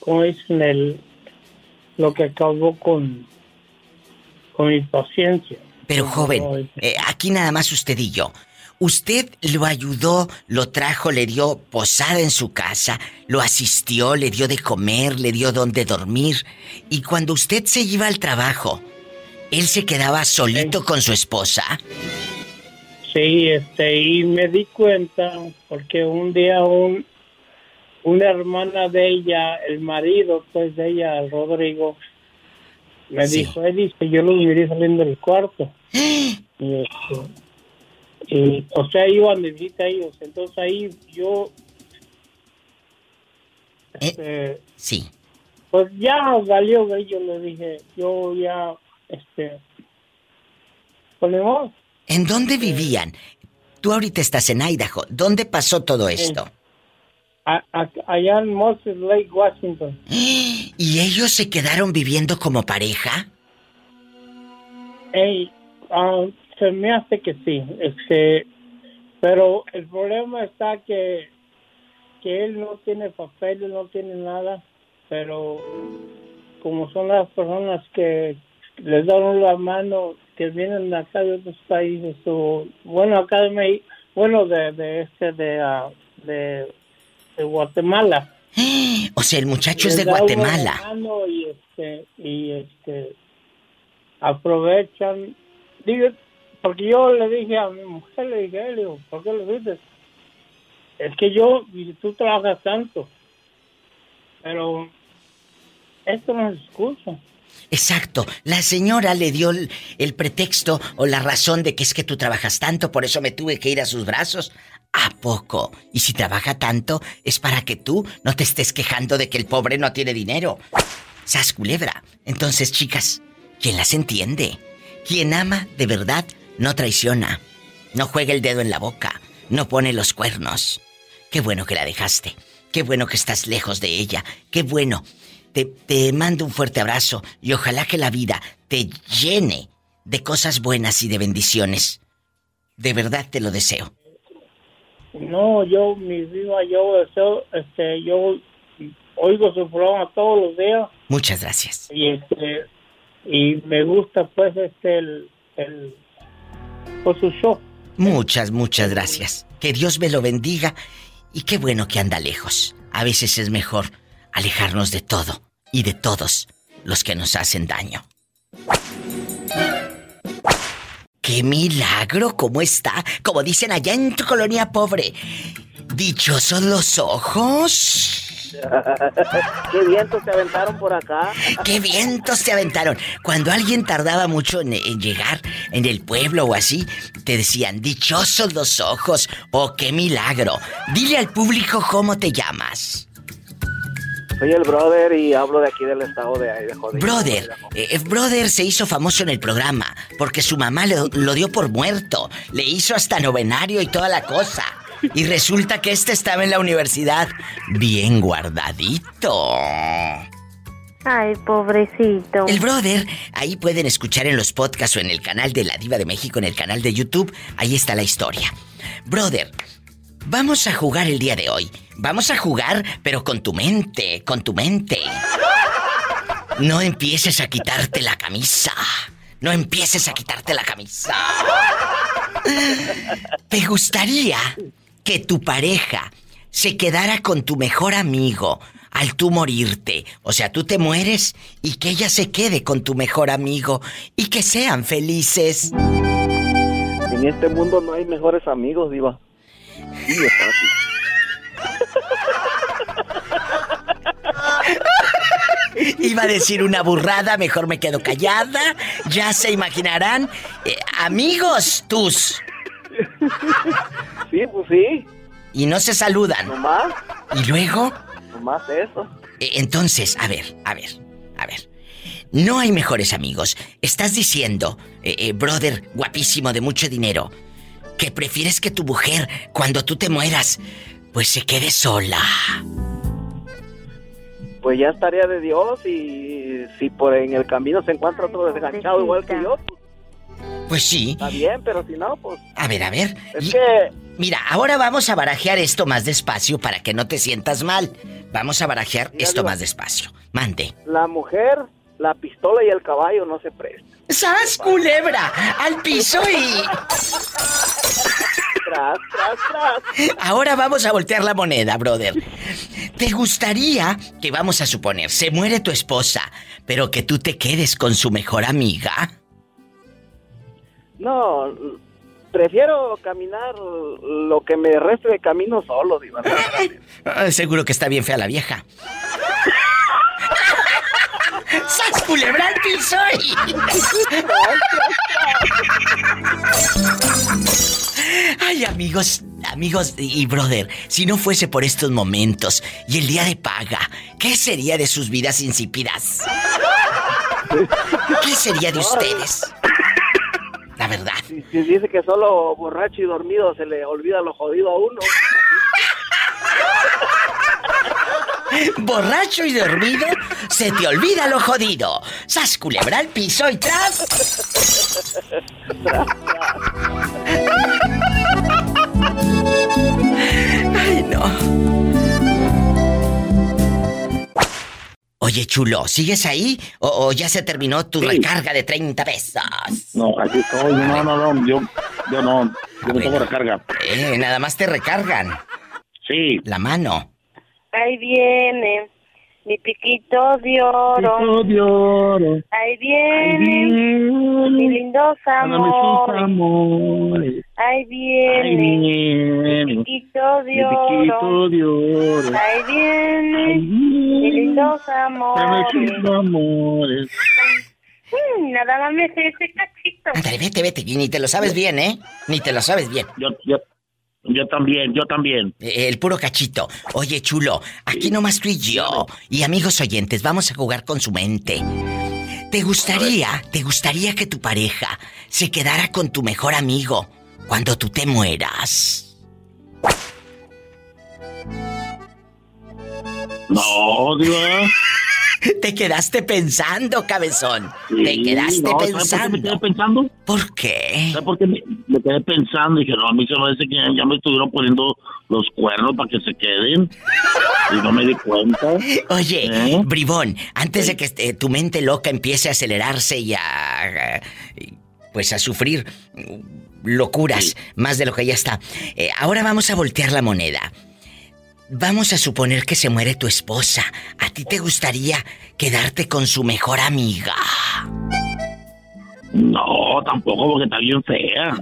como dicen, el, lo que acabó con, con mi paciencia. Pero Como joven, eh, aquí nada más usted y yo. Usted lo ayudó, lo trajo, le dio posada en su casa, lo asistió, le dio de comer, le dio donde dormir. Y cuando usted se iba al trabajo, él se quedaba solito con su esposa. Sí, este, y me di cuenta porque un día un, una hermana de ella, el marido pues de ella, el Rodrigo, me Sí. dijo, él dice, yo lo miré saliendo del cuarto. y, este, y, o sea, iban de visita ellos, entonces ahí yo, este, Sí. pues ya valió, güey, yo le dije, yo ya, este, pues ni modo. ¿En dónde vivían? Tú ahorita estás en Idaho. ¿Dónde pasó todo esto? A- a- allá en Moses Lake, Washington. ¿Y ellos se quedaron viviendo como pareja? Ey, ah, se me hace que sí, este, pero el problema está que, que él no tiene papeles, no tiene nada, pero como son las personas que les dan la mano, que vienen acá de otros países, o bueno, acá de México, bueno, de, de este, de, ah, de, de Guatemala. O sea, el muchacho es de Guatemala. mano y este y este aprovechan digo porque yo le dije a mi mujer le dije le ¿por qué lo dices? es que yo y tú trabajas tanto pero esto no es excusa Exacto. La señora le dio el, pretexto o la razón de que es que tú trabajas tanto, por eso me tuve que ir a sus brazos. ¿A poco? Y si trabaja tanto, es para que tú no te estés quejando de que el pobre no tiene dinero. Sas culebra. Entonces, chicas, ¿quién las entiende? Quien ama de verdad no traiciona. No juega el dedo en la boca. No pone los cuernos. Qué bueno que la dejaste. Qué bueno que estás lejos de ella. Qué bueno. Te, te mando un fuerte abrazo y ojalá que la vida te llene de cosas buenas y de bendiciones. De verdad te lo deseo. no yo mi vida yo deseo este yo oigo su programa todos los días Muchas gracias. y este y me gusta pues este el, el pues su show Muchas, muchas gracias. Que Dios me lo bendiga y qué bueno que anda lejos. A veces es mejor alejarnos de todo y de todos los que nos hacen daño. ¡Qué milagro! ¿Cómo está? Como dicen allá en tu colonia pobre. ¿Dichosos los ojos? ¿Qué vientos se aventaron por acá? ¡Qué vientos te aventaron! Cuando alguien tardaba mucho en, en llegar en el pueblo o así, te decían, dichosos los ojos, ¡oh, qué milagro! Dile al público cómo te llamas. Soy el brother y hablo de aquí del estado de Idaho. Brother, eh, Brother se hizo famoso en el programa porque su mamá lo, lo dio por muerto. Le hizo hasta novenario y toda la cosa. Y resulta que este estaba en la universidad bien guardadito. Ay, pobrecito. El brother, ahí pueden escuchar en los podcasts o en el canal de La Diva de México, en el canal de YouTube, ahí está la historia. Brother, vamos a jugar el día de hoy. Vamos a jugar, pero con tu mente, con tu mente. No empieces a quitarte la camisa. No empieces a quitarte la camisa. ¿Te gustaría que tu pareja se quedara con tu mejor amigo al tú morirte? O sea, tú te mueres y que ella se quede con tu mejor amigo y que sean felices. En este mundo no hay mejores amigos, Diva. Sí, es fácil. Iba a decir una burrada, mejor me quedo callada. Ya se imaginarán. eh, amigos tus. Sí, pues sí. Y no se saludan. Nomás, Y luego. nomás eso. Eh, Entonces, a ver, a ver, a ver. No hay mejores amigos. Estás diciendo, eh, eh, brother guapísimo de mucho dinero, que prefieres que tu mujer, cuando tú te mueras, pues se quede sola. Pues ya es tarea de Dios y si por en el camino se encuentra otro desganchado igual que yo, pues Pues sí. está bien, pero si no, pues A ver, a ver. es Y- que Mira, ahora vamos a barajear esto más despacio para que no te sientas mal. Vamos a barajear Mira, esto más despacio. Mande. La mujer, la pistola y el caballo no se prestan. ¡Sas, culebra! ¡Al piso y... Tras, tras, tras. Ahora vamos a voltear la moneda, brother. ¿Te gustaría que, vamos a suponer, se muere tu esposa, pero que tú te quedes con su mejor amiga? No, prefiero caminar lo que me reste de camino solo, Diva. Ah, seguro que está bien fea la vieja. ¡Sas, culebra al piso. Ay, amigos, amigos y brother, si no fuese por estos momentos y el día de paga, ¿qué sería de sus vidas insípidas? ¿Qué sería de ustedes? La verdad. Si, si dice que solo borracho y dormido se le olvida lo jodido a uno. Borracho y dormido, se te olvida lo jodido. Sas culebra al piso y tras. Ay, no. Oye, chulo, ¿sigues ahí? ¿O, o ya se terminó tu recarga de 30 pesos? No, aquí estoy. No, no, no. Yo, yo no. Yo no tengo recarga. Eh, nada más te recargan. Sí. La mano. Ahí viene mi piquito de oro. de oro. Ahí viene mi lindos amores. amores. Ahí viene mi piquito de oro. de oro. Ahí viene mi lindos amores. amores. Mm, Nada más me sé ese cachito. Ándale, vete, vete, y ni te lo sabes bien, ¿eh? Ni te lo sabes bien. Yo, yo, yo también, yo también. Eh, El puro cachito. Oye, chulo, aquí nomás tú y yo. Y amigos oyentes, vamos a jugar con su mente. ¿Te gustaría, te gustaría que tu pareja se quedara con tu mejor amigo cuando tú te mueras? No, Diva. Te quedaste pensando, cabezón. Te quedaste no, ¿sabes por qué pensando. me quedé pensando? ¿Por qué? ¿Sabes por qué me, me quedé pensando? Dije, no, a mí se me parece que ya, ya me estuvieron poniendo los cuernos para que se queden. Y no me di cuenta. Oye, ¿Eh? Bribón, antes de que este, tu mente loca empiece a acelerarse y a. a- pues a sufrir locuras más de lo que ya está. eh, ahora vamos a voltear la moneda. Vamos a suponer que se muere tu esposa. ¿A ti te gustaría quedarte con su mejor amiga? No, tampoco, porque está bien fea.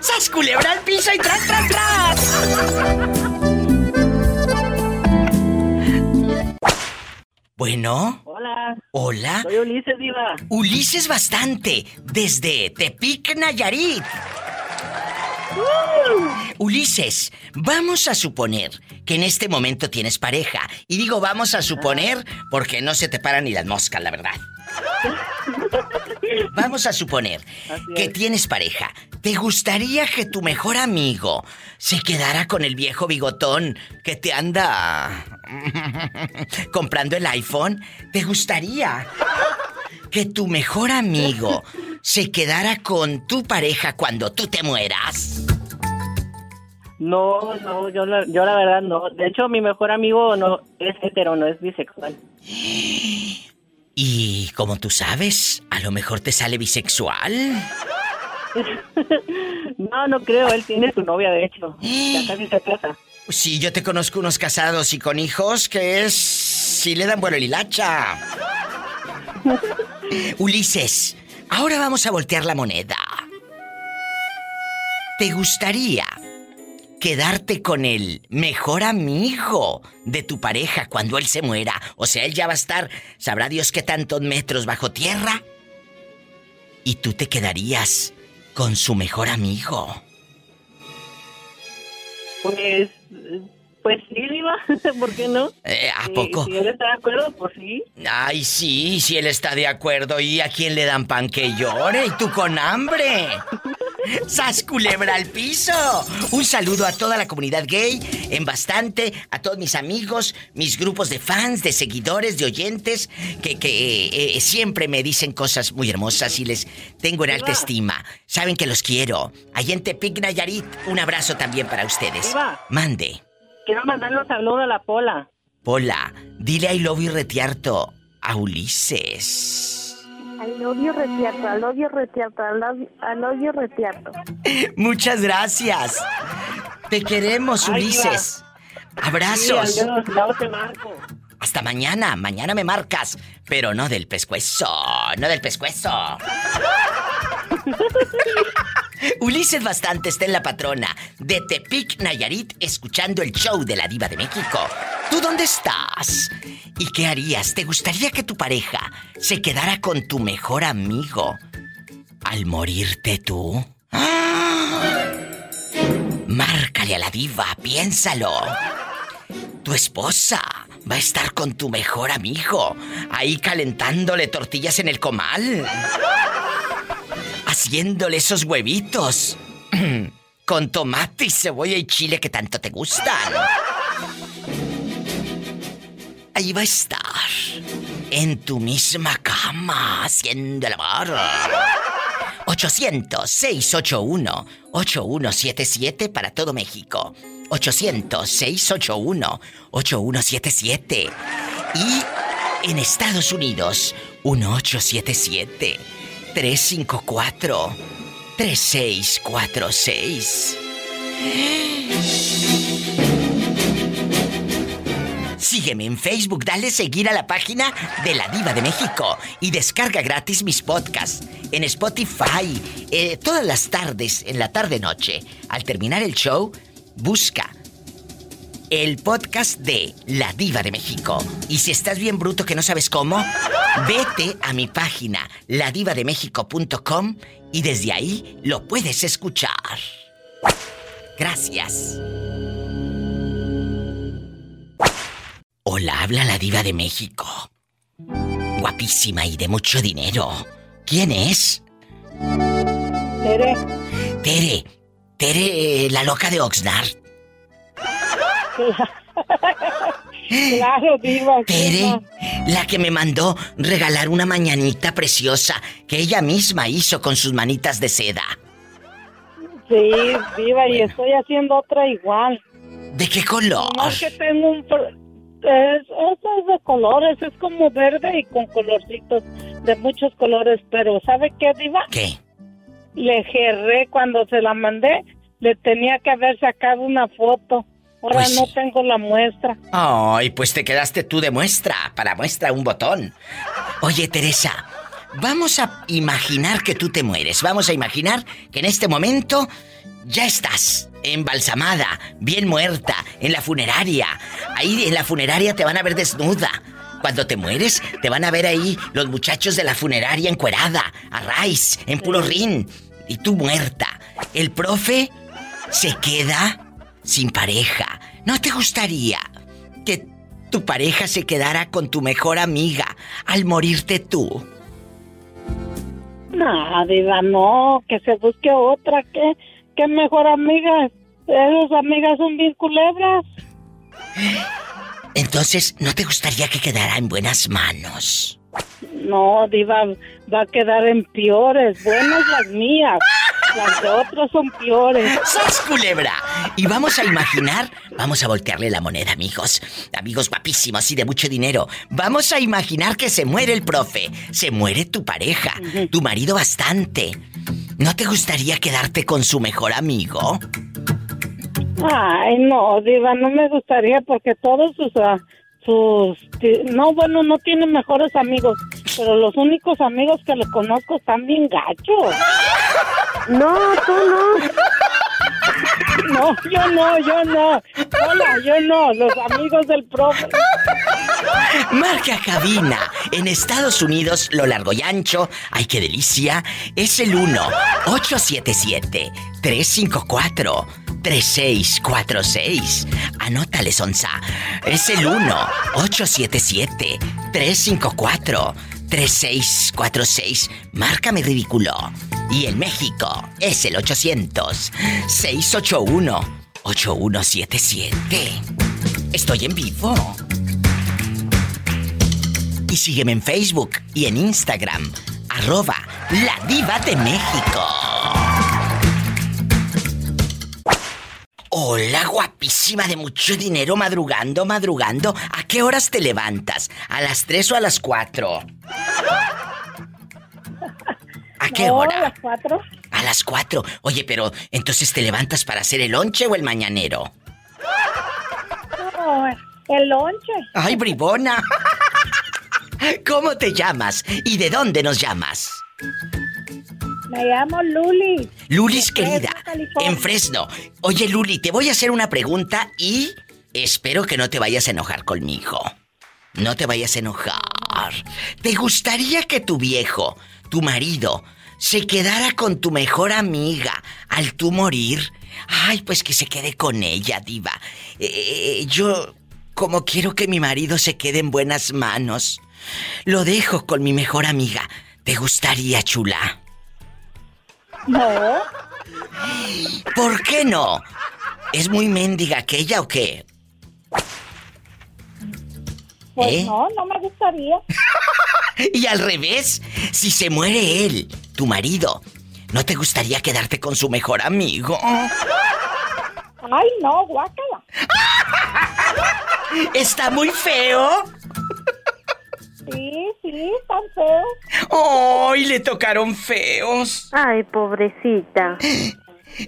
¡Sas culebra al piso y tras, tras, tras! Bueno. Hola. Hola. Soy Ulises, Diva. Ulises bastante, desde Tepic, Nayarit. Ulises, vamos a suponer que en este momento tienes pareja. Y digo vamos a suponer porque no se te paran ni las moscas, la verdad. Vamos a suponer que tienes pareja. ¿Te gustaría que tu mejor amigo se quedara con el viejo bigotón que te anda comprando el iPhone? ¿Te gustaría que tu mejor amigo se quedara con tu pareja cuando tú te mueras? No, no, yo la, yo la verdad no. De hecho, mi mejor amigo no es hetero, no es bisexual. Y como tú sabes, a lo mejor te sale bisexual. No, no creo, él tiene su novia, de hecho. Ya casi se casa. Sí, yo te conozco unos casados y con hijos que es... si le dan vuelo el hilacha. Ulises, ahora vamos a voltear la moneda. ¿Te gustaría quedarte con el mejor amigo de tu pareja cuando él se muera? O sea, él ya va a estar, sabrá Dios qué tantos metros bajo tierra. Y tú te quedarías con su mejor amigo. Pues, pues sí, Diva, ¿por qué no? Eh, ¿A Si- poco? Si él está de acuerdo, pues sí. Ay, sí, si él está de acuerdo. ¿Y a quién le dan pan que llore? ¿Y tú con hambre? ¡Sas culebra al piso! Un saludo a toda la comunidad gay, en bastante, a todos mis amigos, mis grupos de fans, de seguidores, de oyentes, que, que eh, eh, siempre me dicen cosas muy hermosas y les tengo en alta Diva. estima. Saben que los quiero. Allá en Tepic, Nayarit, un abrazo también para ustedes. Diva. Mande. Quiero mandarle un saludo a la Pola. Pola, dile I love you retiarto a Ulises. Al odio retiarto, al odio retiarto, al odio, al odio retiarto. Muchas gracias. Te queremos, Ay, Ulises. Abrazos. Sí, adiós, luego te marco. Hasta mañana, mañana me marcas, pero no del pescuezo, no del pescuezo. Ulises Bastante está en la patrona de Tepic Nayarit escuchando el show de la Diva de México. ¿Tú dónde estás? ¿Y qué harías? ¿Te gustaría que tu pareja se quedara con tu mejor amigo al morirte tú? ¡Ah! Márcale a la diva, piénsalo. Tu esposa va a estar con tu mejor amigo, ahí calentándole tortillas en el comal. Haciéndole esos huevitos. Con tomate y cebolla y chile que tanto te gustan. Ahí va a estar. En tu misma cama, haciendo el amor. 800-681-8177 para todo México. 800-681-8177. Y en Estados Unidos, 1877-354-3646. Sígueme en Facebook, dale seguir a la página de La Diva de México y descarga gratis mis podcasts en Spotify eh, todas las tardes, en la tarde-noche. Al terminar el show, busca el podcast de La Diva de México. Y si estás bien bruto que no sabes cómo, vete a mi página ladivademexico.com y desde ahí lo puedes escuchar. Gracias. Hola, habla la diva de México. Guapísima y de mucho dinero. ¿Quién es? Tere. Tere. Tere, la loca de Oxnard. Claro, diva. Tere, la que me mandó regalar una mañanita preciosa que ella misma hizo con sus manitas de seda. Sí, diva, y estoy haciendo otra igual. ¿De qué color? No es que tengo un... Es, es de colores, es como verde y con colorcitos de muchos colores, pero ¿sabe qué, diva? ¿Qué? Le gerré cuando se la mandé, le tenía que haber sacado una foto. Ahora Pues no sí. tengo la muestra. Ay, pues te quedaste tú de muestra. Para muestra un botón. Oye, Teresa, vamos a imaginar que tú te mueres. Vamos a imaginar que en este momento ya estás embalsamada, bien muerta, en la funeraria. Ahí en la funeraria te van a ver desnuda. Cuando te mueres, te van a ver ahí los muchachos de la funeraria encuerada, a raíz, en puro rin. Y tú muerta. El profe se queda sin pareja. ¿No te gustaría que tu pareja se quedara con tu mejor amiga al morirte tú? No, diva, no, que se busque otra, que, que mejor amiga. Esas amigas son bien culebras. Entonces, ¿no te gustaría que quedara en buenas manos? No, diva, va a quedar en peores. Buenas las mías. Las de otros son peores. ¡Sas, culebra! Y vamos a imaginar, vamos a voltearle la moneda, amigos. Amigos guapísimos y de mucho dinero. Vamos a imaginar que se muere el profe. Se muere tu pareja, tu marido bastante. ¿No te gustaría quedarte con su mejor amigo? Ay, no, diva, no me gustaría porque todos sus... ah, sus no, bueno, no tiene mejores amigos, pero los únicos amigos que le conozco están bien gachos. No, tú no. No, yo no, yo no. Hola, yo no, los amigos del profe. Marca cabina. En Estados Unidos, lo largo y ancho, ay qué delicia, es el 1-877-354-3646. Anótale, Sonsa. Es el 1-877-354-3646. Márcame ridículo. Y en México es el 800-681-8177. Estoy en vivo. Y sígueme en Facebook y en Instagram, arroba La Diva de México. Hola, guapísima de mucho dinero, madrugando, madrugando. ¿A qué horas te levantas? ¿A las 3 o a las 4? ¿A qué No, hora? a las cuatro. A las 4. Oye, pero entonces te levantas para hacer el lonche o el mañanero? No, el lonche. ¡Ay, bribona! ¿Cómo te llamas? ¿Y de dónde nos llamas? Me llamo Luli. Lulis, querida, California. en Fresno. Oye, Luli, te voy a hacer una pregunta y espero que no te vayas a enojar conmigo. No te vayas a enojar. ¿Te gustaría que tu viejo, tu marido, se quedara con tu mejor amiga al tú morir? Ay, pues que se quede con ella, diva. Eh, yo, como quiero que mi marido se quede en buenas manos, lo dejo con mi mejor amiga. ¿Te gustaría, chula? No. ¿Por qué no? ¿Es muy mendiga aquella o qué? Pues ¿Eh? no, no me gustaría. Y al revés, si se muere él, tu marido, ¿no te gustaría quedarte con su mejor amigo? Ay, no, guácala. ¿Está muy feo? Sí, sí, tan feo. ¡Ay, le tocaron feos! Ay, pobrecita.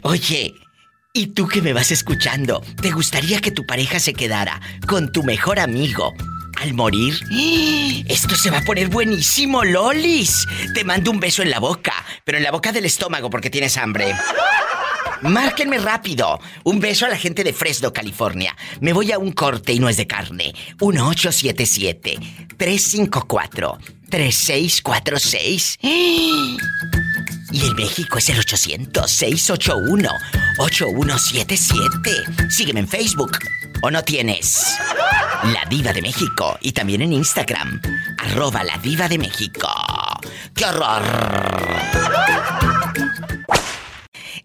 Oye, ¿y tú que me vas escuchando? ¿Te gustaría que tu pareja se quedara con tu mejor amigo al morir? Esto se va a poner buenísimo, Lolis. Te mando un beso en la boca, pero en la boca del estómago porque tienes hambre. Márquenme rápido. Un beso a la gente de Fresno, California. Me voy a un corte y no es de carne. 1877-354-3646. Y en México es el 800-681-8177. Sígueme en Facebook. ¿O no tienes? La Diva de México. Y también en Instagram. Arroba la Diva de México. ¡Qué horror!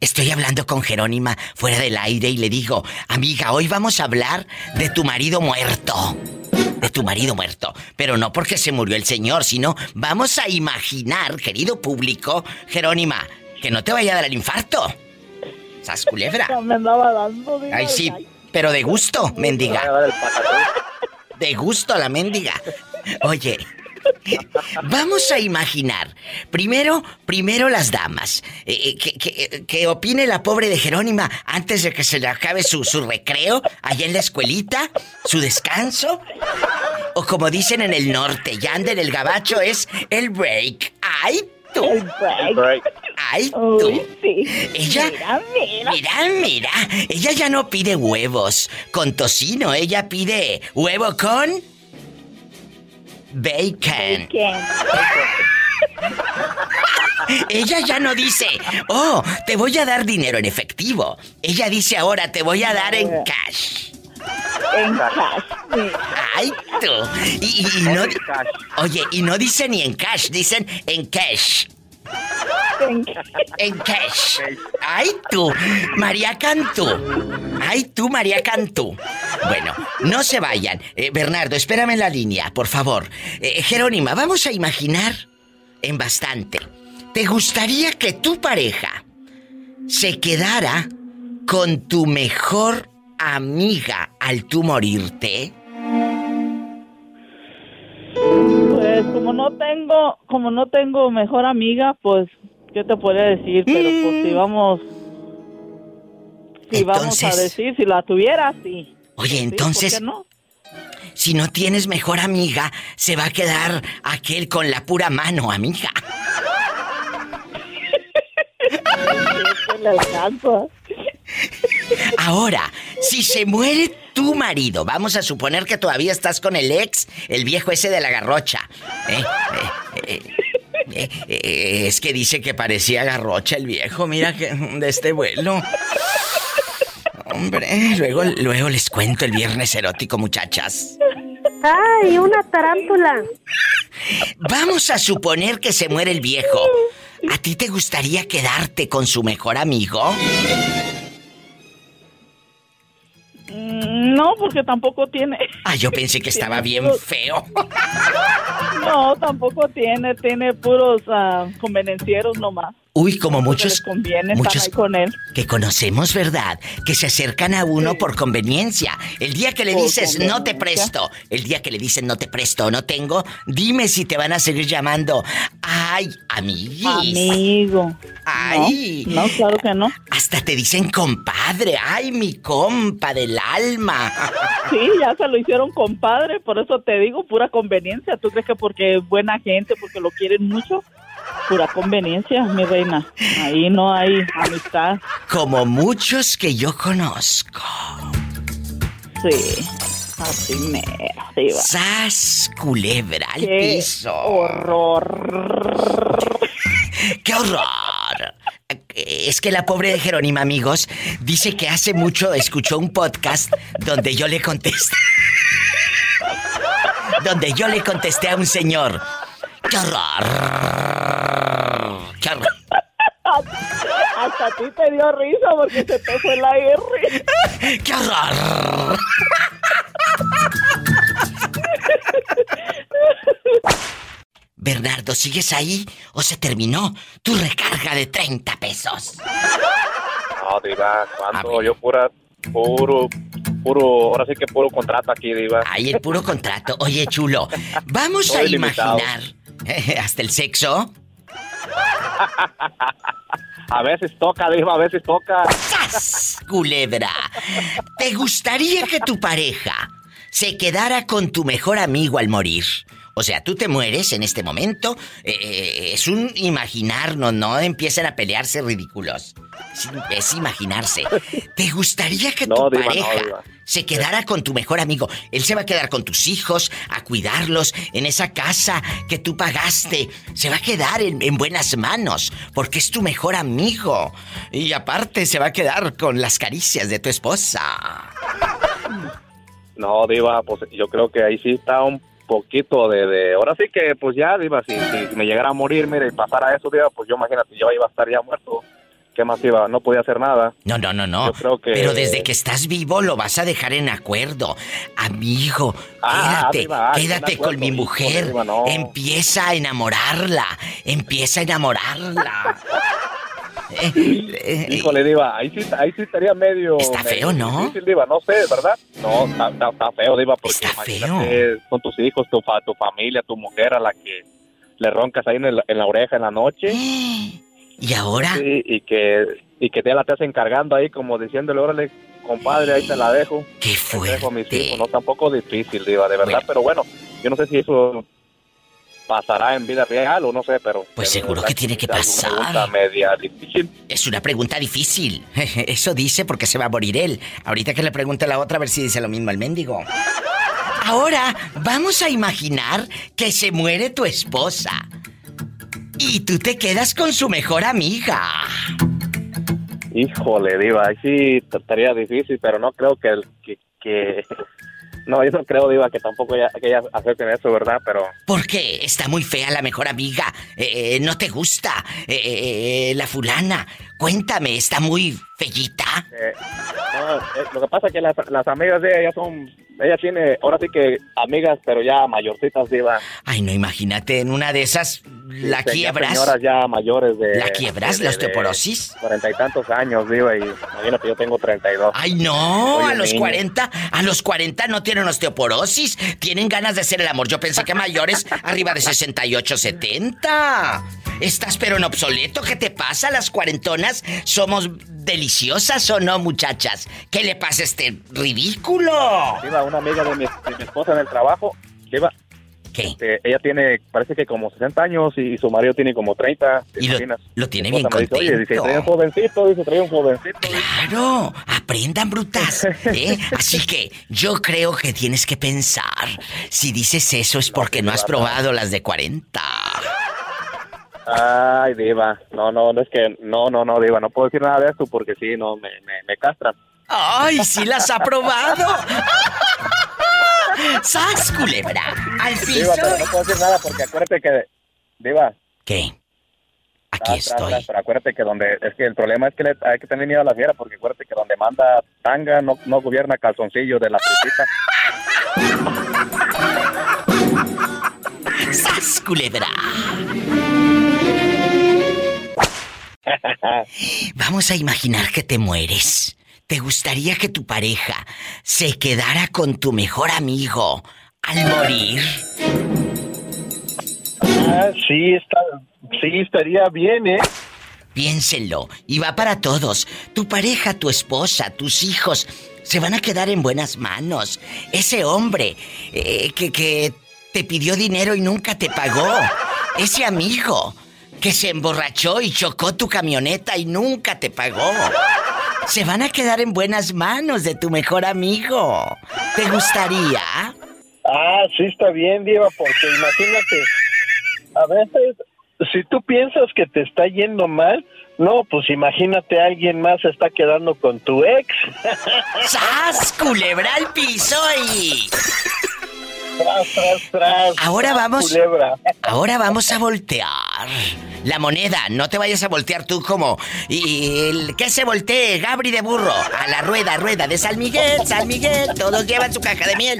Estoy hablando con Jerónima fuera del aire y le digo, amiga, hoy vamos a hablar de tu marido muerto. De tu marido muerto. Pero no porque se murió el señor, sino vamos a imaginar, querido público, Jerónima, que no te vaya a dar el infarto. ¿Sas culebra? No me andaba dando. digo, Ay, sí, pero de gusto, mendiga. De gusto la mendiga. Oye, vamos a imaginar. Primero, primero las damas. Eh, eh, que, que- que opine la pobre de Jerónima antes de que se le acabe su, su recreo allá en la escuelita, su descanso. O como dicen en el norte, ya en el gabacho, es el break. ¡Ay, tú! El break. ¡Ay, tú! Uy, sí. Ella. Mira, mira. Mira, mira. Ella ya no pide huevos con tocino. Ella pide huevo con. Bacon. Ella ya no dice, oh, te voy a dar dinero en efectivo. Ella dice ahora, te voy a dar en cash. En cash. Ay, tú. Y, y- y no. Oye, y no dicen ni en cash, dicen en cash. En cash. Ay, tú. María Cantú. Ay, tú, María Cantú. Bueno, no se vayan. Eh, Bernardo, espérame en la línea, por favor. Eh, Jerónima, vamos a imaginar en bastante. ¿Te gustaría que tu pareja se quedara con tu mejor amiga al tú morirte? No tengo, como no tengo mejor amiga, pues yo te podría decir, pero pues si vamos, si vamos a decir, si la tuviera, sí. Oye, Sí, ¿por entonces, qué no? si no tienes mejor amiga, se va a quedar aquel con la pura mano, amiga. Ahora, si se muere tu marido, vamos a suponer que todavía estás con el ex, el viejo ese de la garrocha. ¿eh? Eh, eh, eh, eh, es que dice que parecía garrocha el viejo, mira que de este vuelo. Hombre, luego, luego les cuento el viernes erótico, muchachas. ¡Ay, una tarántula! Vamos a suponer que se muere el viejo. ¿A ti te gustaría quedarte con su mejor amigo? No, porque tampoco tiene. Ah, yo pensé que estaba bien feo. No, tampoco tiene. Tiene puros ah, convenencieros nomás. Uy, como muchos, muchos con él. que conocemos, ¿verdad? Que se acercan a uno por conveniencia. El día que le Por dices no te presto, el día que le dicen no te presto, no tengo, dime si te van a seguir llamando. Ay, amiguis. Amigo. Ay. No, no, claro que no. Hasta te dicen compadre. Ay, mi compa del alma. Sí, ya se lo hicieron compadre, por eso te digo, pura conveniencia. ¿Tú crees que porque es buena gente, porque lo quieren mucho? Pura conveniencia, mi reina. Ahí no hay amistad. Como muchos que yo conozco. Sí, así mero. ¡Sas, culebra al ¡Qué piso! horror! ¡Qué horror! Es que la pobre de Jerónima, amigos, dice que hace mucho escuchó un podcast donde yo le contesté. donde yo le contesté a un señor. ¡Qué horror! ¡Qué horror! Hasta a ti te dio risa porque se te fue la R. ¡Qué horror! Bernardo, ¿sigues ahí o se terminó tu recarga de 30 pesos? No, Diva, cuando yo pura, puro, puro, ahora sí que puro contrato aquí, Diva. Ay, el puro contrato. Oye, chulo, vamos a imaginar hasta el sexo. A veces toca, Diva, a veces toca. ¡Sas! Culebra. ¿Te gustaría que tu pareja se quedara con tu mejor amigo al morir? O sea, tú te mueres en este momento. eh, eh, es un imaginarnos, no empiecen a pelearse ridículos. Es, es imaginarse. ¿Te gustaría que No, tu diva, pareja se quedara con tu mejor amigo? Él se va a quedar con tus hijos, a cuidarlos en esa casa que tú pagaste. Se va a quedar en, en buenas manos, porque es tu mejor amigo. Y aparte se va a quedar con las caricias de tu esposa. No, Diva, pues yo creo que ahí sí está un poquito de, de... Ahora sí que, pues ya, Diva, si, si me llegara a morir, mire, y pasara eso, Diva, pues yo imagínate, yo iba a estar ya muerto. ¿Qué más iba? No podía hacer nada. No, no, no, no. Yo creo que- Pero desde que estás vivo lo vas a dejar en acuerdo. Amigo, Ah, quédate, Diva, ah, quédate de con mi mujer. Diva, no. Empieza a enamorarla. Empieza a enamorarla. Eh, eh, Híjole, Diva, ahí sí, ahí sí estaría medio... Está medio feo, ¿no? difícil, Diva, no sé, ¿verdad? No, está, está- está feo, Diva, porque imagínate, son tus hijos, tu, tu familia, tu mujer a la que le roncas ahí en, el- en la oreja en la noche. ¿Y ahora? Sí, y que, y que te la te hacen cargando ahí como diciéndole, órale, compadre, ahí te la dejo. Qué fuerte. dejo a mis hijos, no, tampoco difícil, Diva, de verdad, pero bueno, yo no sé si eso pasará en vida real o no sé, pero... Pues pero seguro que tiene que una pasar. pregunta media difícil. Es una pregunta difícil. Eso dice porque se va a morir él. Ahorita que le pregunte a la otra a ver si dice lo mismo el mendigo. Ahora vamos a imaginar que se muere tu esposa. Y tú te quedas con su mejor amiga. Híjole, Diva, ahí sí estaría difícil, pero no creo que... el- que, que- No, yo no creo, Diva, que tampoco ella, que acepten eso, ¿verdad? Pero... ¿Por qué? Está muy fea la mejor amiga. Eh, eh, no te gusta. Eh, eh, la fulana. Cuéntame, está muy fellita. Eh, no, eh, lo que pasa es que las, las amigas de ella son... Ella tiene, ahora sí que amigas, pero ya mayorcitas, Diva. Ay, no, imagínate, en una de esas la Ya quiebras. Señoras ya mayores de... ¿La quiebras, de- la de- osteoporosis? Cuarenta y tantos años, Diva, y imagínate, yo tengo 32. Ay, no, Soy a los. 40, a los 40 no tienen osteoporosis, tienen ganas de hacer el amor. Yo pensé que mayores arriba de 68, 70. Estás pero en obsoleto, ¿qué te pasa? Las cuarentonas somos deliciosas o no, muchachas? ¿Qué le pasa a este ridículo? Diva, una amiga de mi, de mi esposa en el trabajo, Diva. ¿Qué? este, ella tiene, parece que como 60 años y, su marido tiene como 30. ¿te Y lo, lo tiene bien me dice, Oye, dice, contento. trae un jovencito, dice, trae un jovencito. Claro, aprendan brutas. ¿eh? Así que yo creo que tienes que pensar. Si dices eso es porque no has probado las de 40. Ay, Diva, no, no, no es que, no, no, no, Diva, no puedo decir nada de esto porque sí, no, me, me, me castran. ¡Ay, sí las ha probado! ¡Sas, culebra! ¡Al piso! Diva, pero no puedo decir nada porque acuérdate que, Diva. ¿Qué? Aquí Tras, tras, estoy. tras, pero acuérdate que donde, es que el problema es que le- hay que tener miedo a la fiera, porque acuérdate que donde manda tanga no, no gobierna calzoncillo de la frutita. ¡Sas, culebra! Vamos a imaginar que te mueres. ¿Te gustaría que tu pareja se quedara con tu mejor amigo al morir? Ah, sí, está, sí, estaría bien, ¿eh? Piénsenlo, y va para todos. Tu pareja, tu esposa, tus hijos, se van a quedar en buenas manos. Ese hombre eh, que, que te pidió dinero y nunca te pagó. Ese amigo que se emborrachó y chocó tu camioneta y nunca te pagó. Se van a quedar en buenas manos de tu mejor amigo. ¿Te gustaría? Ah, sí, está bien, Diva, porque imagínate, a veces, si tú piensas que te está yendo mal, no, pues imagínate alguien más está quedando con tu ex. ¡Sas! Culebra al piso y... Tras, tras, tras. Ahora vamos. Culebra. Ahora vamos a voltear. La moneda, no te vayas a voltear tú como. Y el que se voltee, Gabri de burro. A la rueda, rueda de San Miguel, San Miguel. Todos llevan su caja de miel.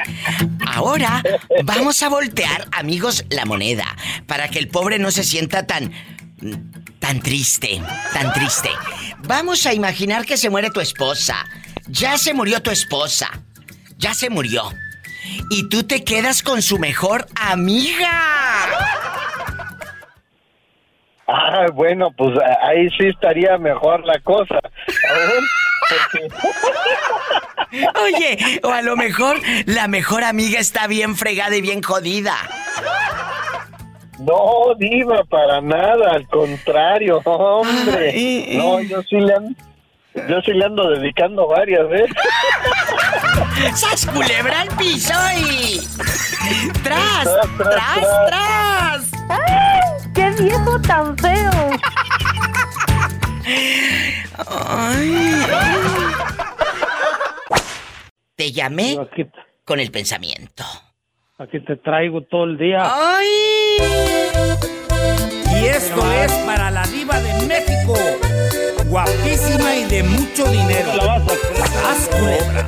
Ahora vamos a voltear, amigos, la moneda. Para que el pobre no se sienta tan. tan triste. Tan triste. Vamos a imaginar que se muere tu esposa. Ya se murió tu esposa. Ya se murió. Y tú te quedas con su mejor amiga. Ah, bueno, pues a- ahí sí estaría mejor la cosa. Porque- Oye, o a lo mejor la mejor amiga está bien fregada y bien jodida. No, Diva, para nada, al contrario, hombre. No, yo sí le ando, yo sí le ando dedicando varias ¿eh? veces. ¡Sas culebra al piso y... ¡Tras! Tras, tras, ¡Tras, tras! ¡Ay! ¡Qué viejo tan feo! Te llamé con el pensamiento. Aquí te traigo todo el día. ¡Ay! Y esto es para la diva de México. Guapísima y de mucho dinero. ¡Sas, culebra!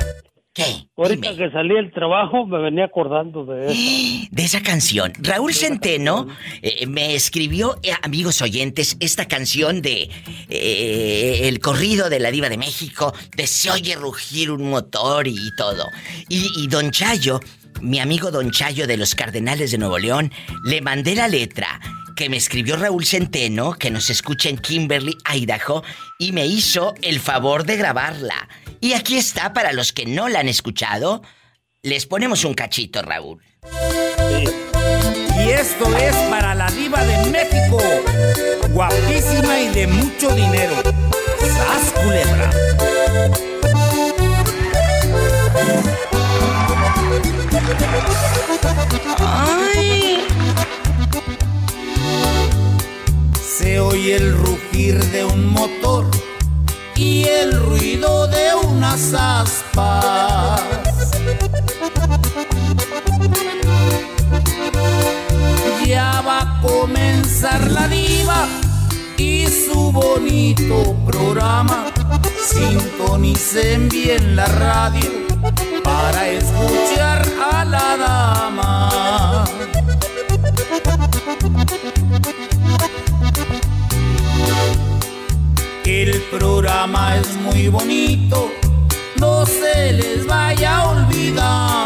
¿Qué? Ahorita que salí del trabajo me venía acordando de eso. De esa canción. Raúl Centeno eh, me escribió, eh, amigos oyentes, esta canción de eh, El corrido de la diva de México, de Se oye rugir un motor y todo. Y, y Don Chayo, mi amigo Don Chayo de los Cardenales de Nuevo León, le mandé la letra que me escribió Raúl Centeno, que nos escucha en Kimberly, Idaho, y me hizo el favor de grabarla. Y aquí está para los que no la han escuchado. Les ponemos un cachito, Raúl. Y esto es para la diva de México. Guapísima y de mucho dinero. ¡Sas, culebra! ¡Ay! Se oye el rugir de un motor y el ruido de la diva y su bonito programa. Sintonicen bien la radio para escuchar a la dama. El programa es muy bonito, no se les vaya a olvidar.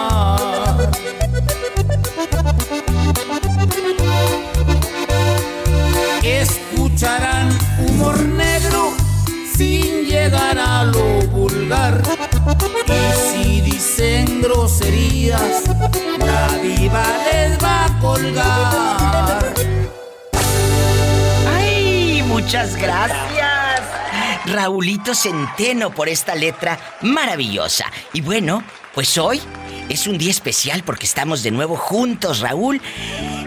¡Ay! Muchas gracias. Raulito Centeno por esta letra maravillosa. Y bueno, pues hoy es un día especial porque estamos de nuevo juntos, Raúl.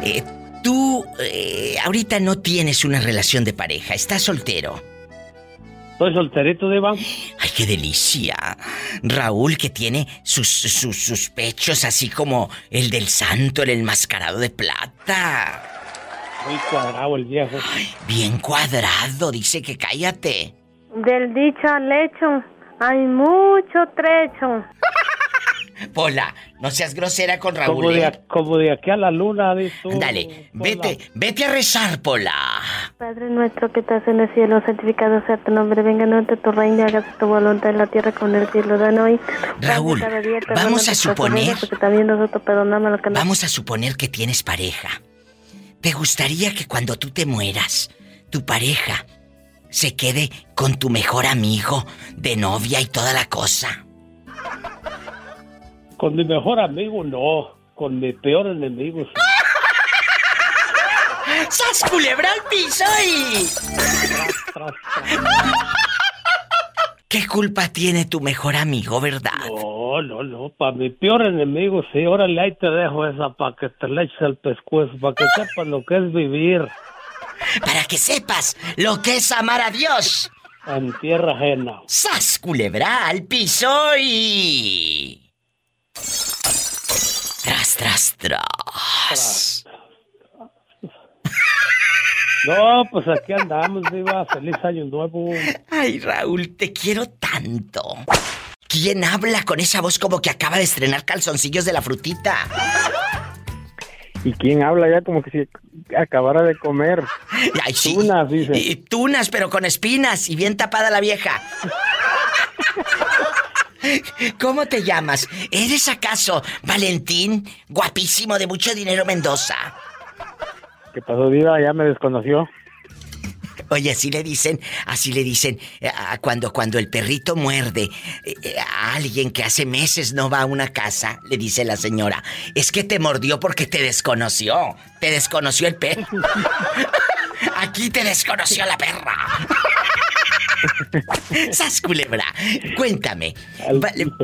Eh, tú eh, ahorita no tienes una relación de pareja, estás soltero. Estoy solterito, Diva. ¡Ay, qué delicia! Raúl que tiene sus, sus, sus pechos así como el del santo, el enmascarado de plata. Muy cuadrado el viejo. Bien cuadrado, dice que cállate. Del dicho al hecho hay mucho trecho. Pola, no seas grosera con Como Raúl. de, ¿eh? como de aquí a la luna, dices tú. Dale, vete, vete a rezar, Pola. Padre nuestro que estás en el cielo, santificado sea tu nombre, venga a tu reino, hágase tu voluntad en la tierra como en el cielo. Danos hoy. Raúl, día, vamos a suponer- ofensas, Porque también nosotros perdonamos lo que nos... Vamos a suponer que tienes pareja. ¿Te gustaría que cuando tú te mueras, tu pareja se quede con tu mejor amigo de novia y toda la cosa? Con mi mejor amigo, no. Con mi peor enemigo, sí. ¡Sas culebra al piso y... ¿Qué culpa tiene tu mejor amigo, verdad? No, no, no. Para mi peor enemigo, sí. Órale, ahí te dejo esa para que te le eches al pescuezo, para que sepas lo que es vivir Para que sepas lo que es amar a Dios. en tierra ajena. ¡Sas culebra al piso y... Tras, tras, tras. No, pues aquí andamos, Diva. Feliz año nuevo. Ay, Raúl, te quiero tanto. ¿Quién habla con esa voz como que acaba de estrenar calzoncillos de la frutita? ¿Y quién habla ya como que si acabara de comer? Ay, sí. Tunas, dice. Y tunas, pero con espinas y bien tapada la vieja. ¿Cómo te llamas? ¿Eres acaso Valentín, guapísimo de mucho dinero Mendoza? ¿Qué pasó, Diva? Ya me desconoció. Oye, así le dicen, así le dicen eh, a- cuando cuando el perrito muerde eh, eh, a alguien que hace meses no va a una casa, le dice la señora, es que te mordió porque te desconoció, te desconoció el perro. Aquí te desconoció la perra. Sas culebra, cuéntame.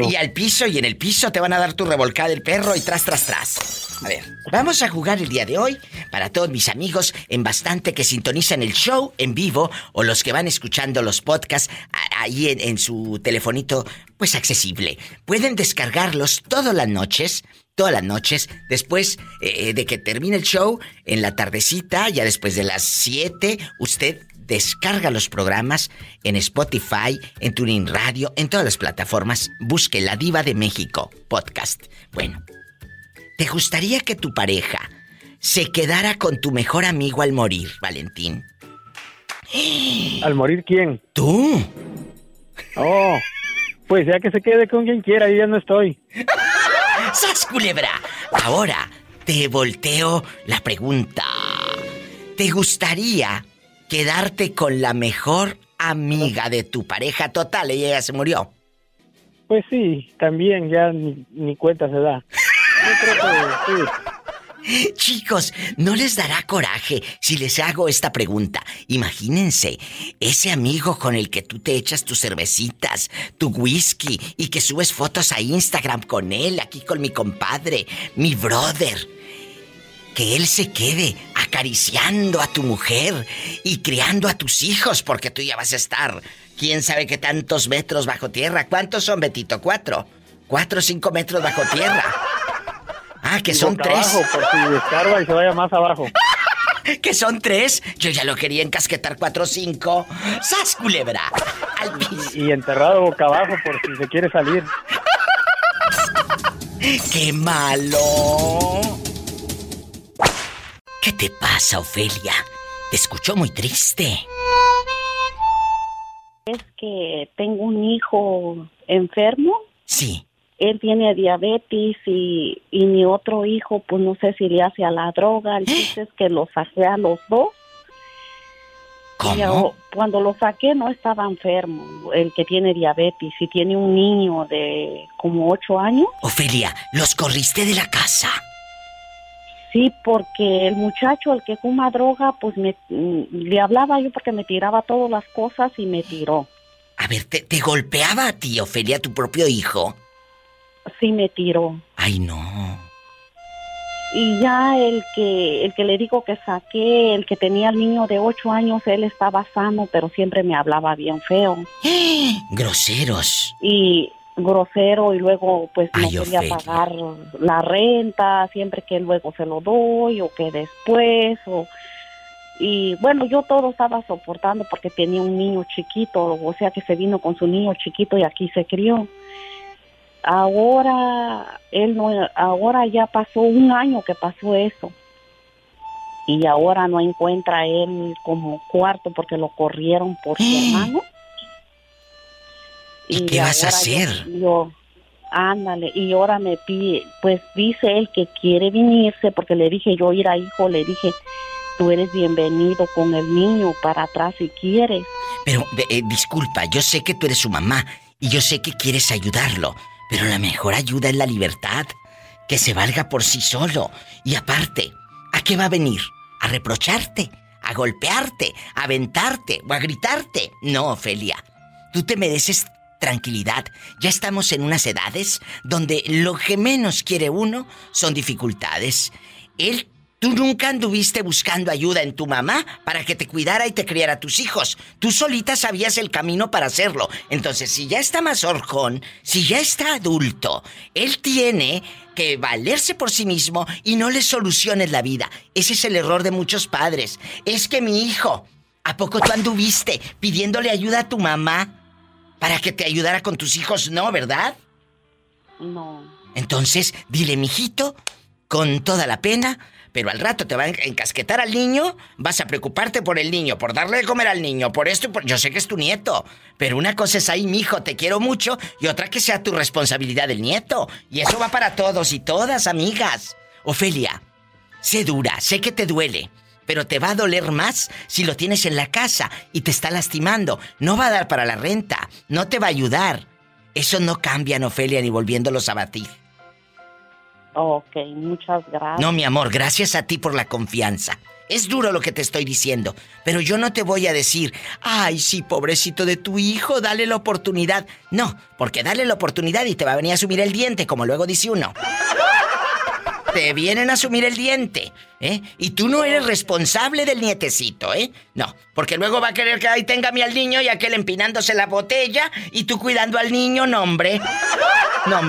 Y al piso y en el piso te van a dar tu revolcada del perro y tras tras tras. A ver, vamos a jugar el día de hoy para todos mis amigos en bastante que sintonizan el show en vivo o los que van escuchando los podcasts ahí en, en su telefonito pues accesible. Pueden descargarlos todas las noches todas las noches, después eh, de que termine el show, en la tardecita, ya después de las 7, usted descarga los programas en Spotify, en Tuning Radio, en todas las plataformas. Busque La Diva de México podcast. Bueno, ¿te gustaría que tu pareja se quedara con tu mejor amigo al morir, Valentín? ¿Al morir quién? Tú. Oh, pues ya que se quede con quien quiera, yo ya no estoy. ¡Sas, culebra! Ahora te volteo la pregunta. ¿Te gustaría quedarte con la mejor amiga de tu pareja total? Ella ya se murió. Pues sí, también ya ni, ni cuenta se da. Yo creo que sí. Chicos, ¿no les dará coraje si les hago esta pregunta? Imagínense, ese amigo con el que tú te echas tus cervecitas, tu whisky y que subes fotos a Instagram con él, aquí con mi compadre, mi brother. Que él se quede acariciando a tu mujer y criando a tus hijos porque tú ya vas a estar, quién sabe qué tantos metros bajo tierra. ¿Cuántos son, Betito? ¿Cuatro? ¿Cuatro o cinco metros bajo tierra? Ah, que son tres. abajo, por si descarga y se vaya más abajo. que son tres. Yo ya lo quería encasquetar cuatro o cinco. ¡Sas, culebra! Al piso. Y enterrado boca abajo por si se quiere salir. ¡Qué malo! ¿Qué te pasa, Ofelia? Te escuchó muy triste. Es que tengo un hijo enfermo. Sí. Él tiene diabetes y, y mi otro hijo, pues no sé si le hace a la droga. El chiste es que lo saqué a los dos. Yo, cuando lo saqué no estaba enfermo, el que tiene diabetes, y tiene un niño de como ocho años. Ofelia, los corriste de la casa. Sí, porque el muchacho, el que fuma droga, pues me, le hablaba yo porque me tiraba todas las cosas y me tiró. A ver, ¿te, te golpeaba a ti, Ofelia, tu propio hijo? Sí, me tiró. Ay, no. Y ya el que, el que le digo que saqué, el que tenía el niño de ocho años, él estaba sano, pero siempre me hablaba bien feo. Groseros. Y grosero y luego pues no quería Ofelia. pagar la renta, siempre que luego se lo doy o que después o Y bueno, yo todo estaba soportando porque tenía un niño chiquito, o sea que se vino con su niño chiquito y aquí se crió. Ahora, él no, ahora ya pasó un año que pasó eso. Y ahora no encuentra él como cuarto porque lo corrieron por su hermano. ¿Y qué vas a hacer? Yo, ándale, y ahora me pide, pues dice él que quiere venirse porque le dije yo, ir a hijo, le dije, tú eres bienvenido con el niño para atrás si quieres. Pero, eh, disculpa, yo sé que tú eres su mamá y yo sé que quieres ayudarlo, pero la mejor ayuda es la libertad. Que se valga por sí solo. Y aparte, ¿a qué va a venir? ¿A reprocharte? ¿A golpearte? ¿A aventarte? ¿O a gritarte? No, Ofelia. Tú te mereces tranquilidad. Ya estamos en unas edades donde lo que menos quiere uno son dificultades. Él, tú nunca anduviste buscando ayuda en tu mamá para que te cuidara y te criara a tus hijos. Tú solita sabías el camino para hacerlo. Entonces, si ya está más horjón, si ya está adulto, él tiene que valerse por sí mismo y no le soluciones la vida. Ese es el error de muchos padres. Es que mi hijo, ¿a poco tú anduviste pidiéndole ayuda a tu mamá para que te ayudara con tus hijos? No, ¿verdad? No. Entonces, dile, mijito, con toda la pena, pero al rato te va a encasquetar al niño, vas a preocuparte por el niño, por darle de comer al niño, por esto y por... Yo sé que es tu nieto, pero una cosa es ahí, mijo, te quiero mucho, y otra que sea tu responsabilidad del nieto. Y eso va para todos y todas, amigas. Ofelia, sé dura, sé que te duele, pero te va a doler más si lo tienes en la casa y te está lastimando. No va a dar para la renta, no te va a ayudar. Eso no cambia, Ofelia, ni volviéndolos a batir. Ok, muchas gracias. No, mi amor, gracias a ti por la confianza. Es duro lo que te estoy diciendo, pero yo no te voy a decir, ay, sí, pobrecito de tu hijo, dale la oportunidad. No, porque dale la oportunidad y te va a venir a asumir el diente, como luego dice uno. Te vienen a asumir el diente, ¿eh? Y tú no eres responsable del nietecito, ¿eh? No, porque luego va a querer que ahí tenga mí al niño y aquel empinándose la botella y tú cuidando al niño, no, hombre. No.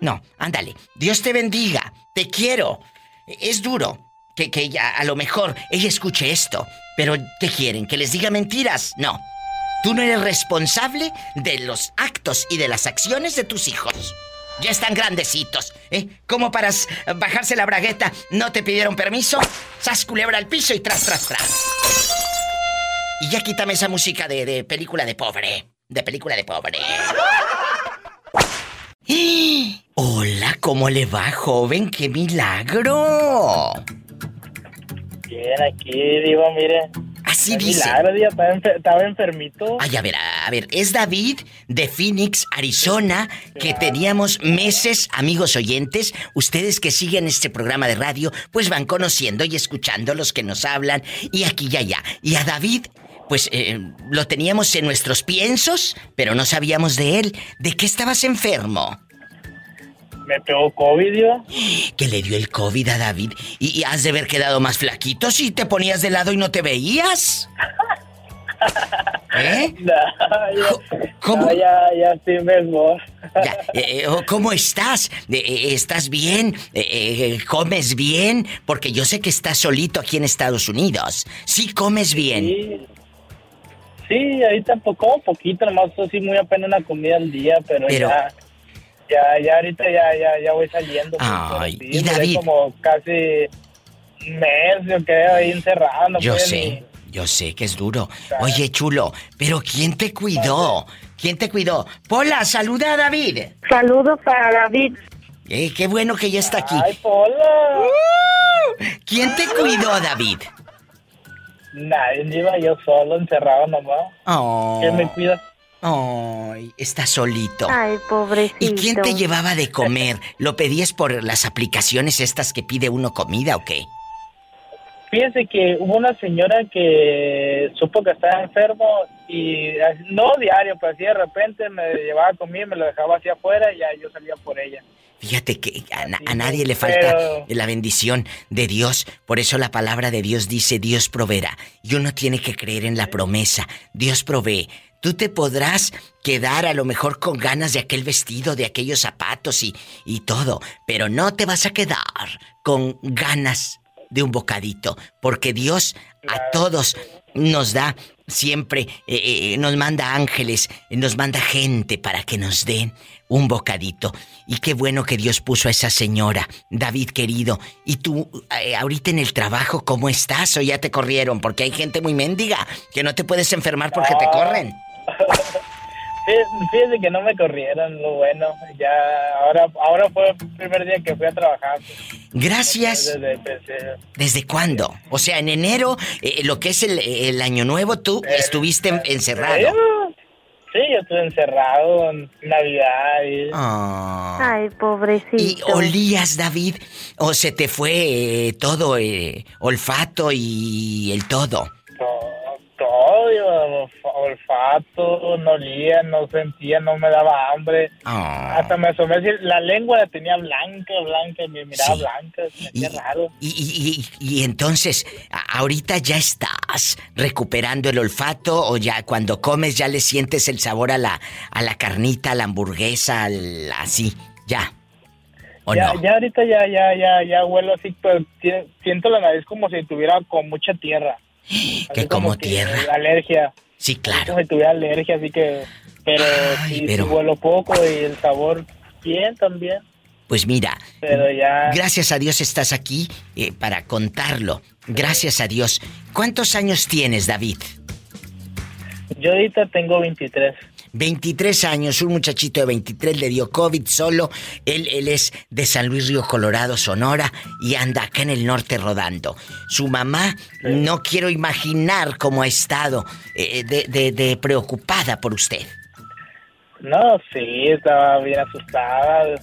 No, ándale. Dios te bendiga. Te quiero. Es duro que, que ella, a lo mejor, ella escuche esto. Pero, ¿qué quieren? ¿Que les diga mentiras? No. Tú no eres responsable de los actos y de las acciones de tus hijos. Ya están grandecitos, ¿eh? Como para bajarse la bragueta, ¿no te pidieron permiso? Sas culebra al piso y tras, tras, tras. Y ya quítame esa música de, de película de pobre. De película de pobre. Hola, ¿cómo le va, joven? ¡Qué milagro! Bien, aquí, Diva, mire. Así dice. milagro, Diva, estaba, enfer- estaba enfermito. Ay, a ver, a ver, es David de Phoenix, Arizona, que teníamos meses, amigos oyentes, ustedes que siguen este programa de radio, pues van conociendo y escuchando los que nos hablan, y aquí y allá. Y a David, pues eh, lo teníamos en nuestros piensos, pero no sabíamos de él. ¿De qué estabas enfermo? Me pegó COVID, Diva. Que le dio el COVID a David y, y has de haber quedado más flaquito si te ponías de lado y no te veías. ¿Eh? No, ya, ¿Cómo? no, ya, ya estoy mejor. Ya, eh, ¿Cómo estás? Eh, eh, ¿Estás bien? Eh, ¿Comes bien? Porque yo sé que estás solito aquí en Estados Unidos. Sí, comes bien. Sí, sí ahorita como poquito, nomás así muy apenas una comida al día, pero, Pero- ya, ya, ya ahorita ya, ya, ya voy saliendo. pues, Ay, sí, y David. como casi un mes, yo creo, ahí encerrado. no Yo pude sé, yo sé que es duro. Oye, chulo, pero ¿quién te cuidó? ¿Quién te cuidó? Pola, saluda a David. Saludos para David. Eh, qué bueno que ya está aquí. ¡Ay, Pola! ¿Quién te cuidó, David? ni- Nadie, iba yo solo, encerrado nomás. Oh. ¿Quién me cuida? Ay, está solito. Ay, pobrecito. ¿Y quién te llevaba de comer? ¿Lo pedías por las aplicaciones estas que pide uno comida o qué? Fíjese que hubo una señora que supo que estaba enfermo y así- no diario, pero así de repente me llevaba comida, me lo dejaba así afuera y ya yo salía por ella. Fíjate que a, na- a nadie le falta pero- la bendición de Dios. Por eso la palabra de Dios dice, Dios proveerá. Y uno tiene que creer en la promesa. Dios provee. Tú te podrás quedar a lo mejor con ganas de aquel vestido, de aquellos zapatos y, y todo, pero no te vas a quedar con ganas de un bocadito, porque Dios a todos nos da siempre, eh, eh, nos manda ángeles, nos manda gente para que nos den un bocadito. Y qué bueno que Dios puso a esa señora, David querido. ¿Y tú, eh, ahorita en el trabajo, cómo estás o ya te corrieron? Porque hay gente muy mendiga que no te puedes enfermar porque te corren. Fíjese que no me corrieron, lo bueno. Ya, ahora, ahora fue el primer día que fui a trabajar. Gracias. Desde- desde- ¿Desde cuándo? O sea, en enero, eh, lo que es el, el año nuevo, tú estuviste en- encerrado. Sí, yo estuve encerrado en Navidad y... Ah. Ay, pobrecito. ¿Y olías, David? ¿O se te fue eh, todo, eh, olfato y el todo? todo, olfato, no olía, no sentía, no me daba hambre. Ah. Hasta me asomé, la lengua la tenía blanca, blanca, y me miraba Sí. blanca, qué raro. Y, y- y- y entonces, ahorita ya estás recuperando el olfato o ya cuando comes ya le sientes el sabor a la, a la carnita, a la hamburguesa, al- así, ya. ¿O ya, no? ya ahorita ya, ya, ya, ya huelo así, pero siento la nariz como si tuviera con mucha tierra. Que como que tierra. Alergia. Sí, claro. Como si tuviera alergia, así que... Pero sí, pero- sí huelo poco y el sabor bien también. Pues mira, Pero ya... gracias a Dios estás aquí eh, para contarlo. Gracias a Dios. ¿Cuántos años tienes, David? Yo ahorita tengo 23. 23 años, un muchachito de 23 le dio COVID solo. Él, él es de San Luis Río Colorado, Sonora, y anda acá en el norte rodando. Su mamá, no quiero imaginar cómo ha estado eh, de, de- de preocupada por usted. No, sí, estaba bien asustada.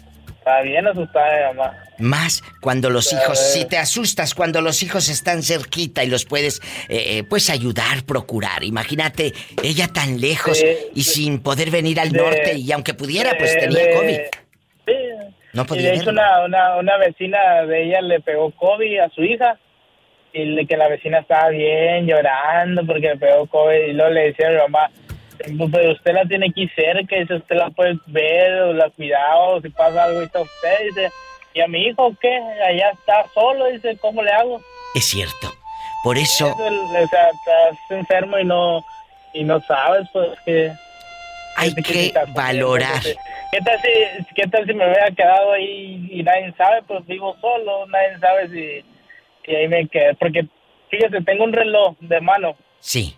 Estaba bien asustada mi mamá. Más cuando los hijos, si te asustas cuando los hijos están cerquita y los puedes, eh, eh, pues ayudar, procurar. Imagínate, ella tan lejos y sin poder venir al De- norte y aunque pudiera, pues tenía COVID. Sí. No Y podía de hecho una, una, una vecina de ella le pegó COVID a su hija y le- que la vecina estaba bien llorando porque le pegó COVID y luego le decía a mi mamá, pero usted la tiene aquí cerca, dice, usted la puede ver, o la cuidado, si pasa algo y está usted, dice, y a mi hijo, ¿qué? Allá está solo, dice, ¿cómo le hago? Es cierto. Por eso, o sea, estás enfermo y no, y no sabes, pues que... Hay que valorar. ¿Qué tal, si, ¿Qué tal si me hubiera quedado ahí y nadie sabe? Pues vivo solo, nadie sabe si... Y ahí me quedé. Porque, fíjate, tengo un reloj de mano. Sí.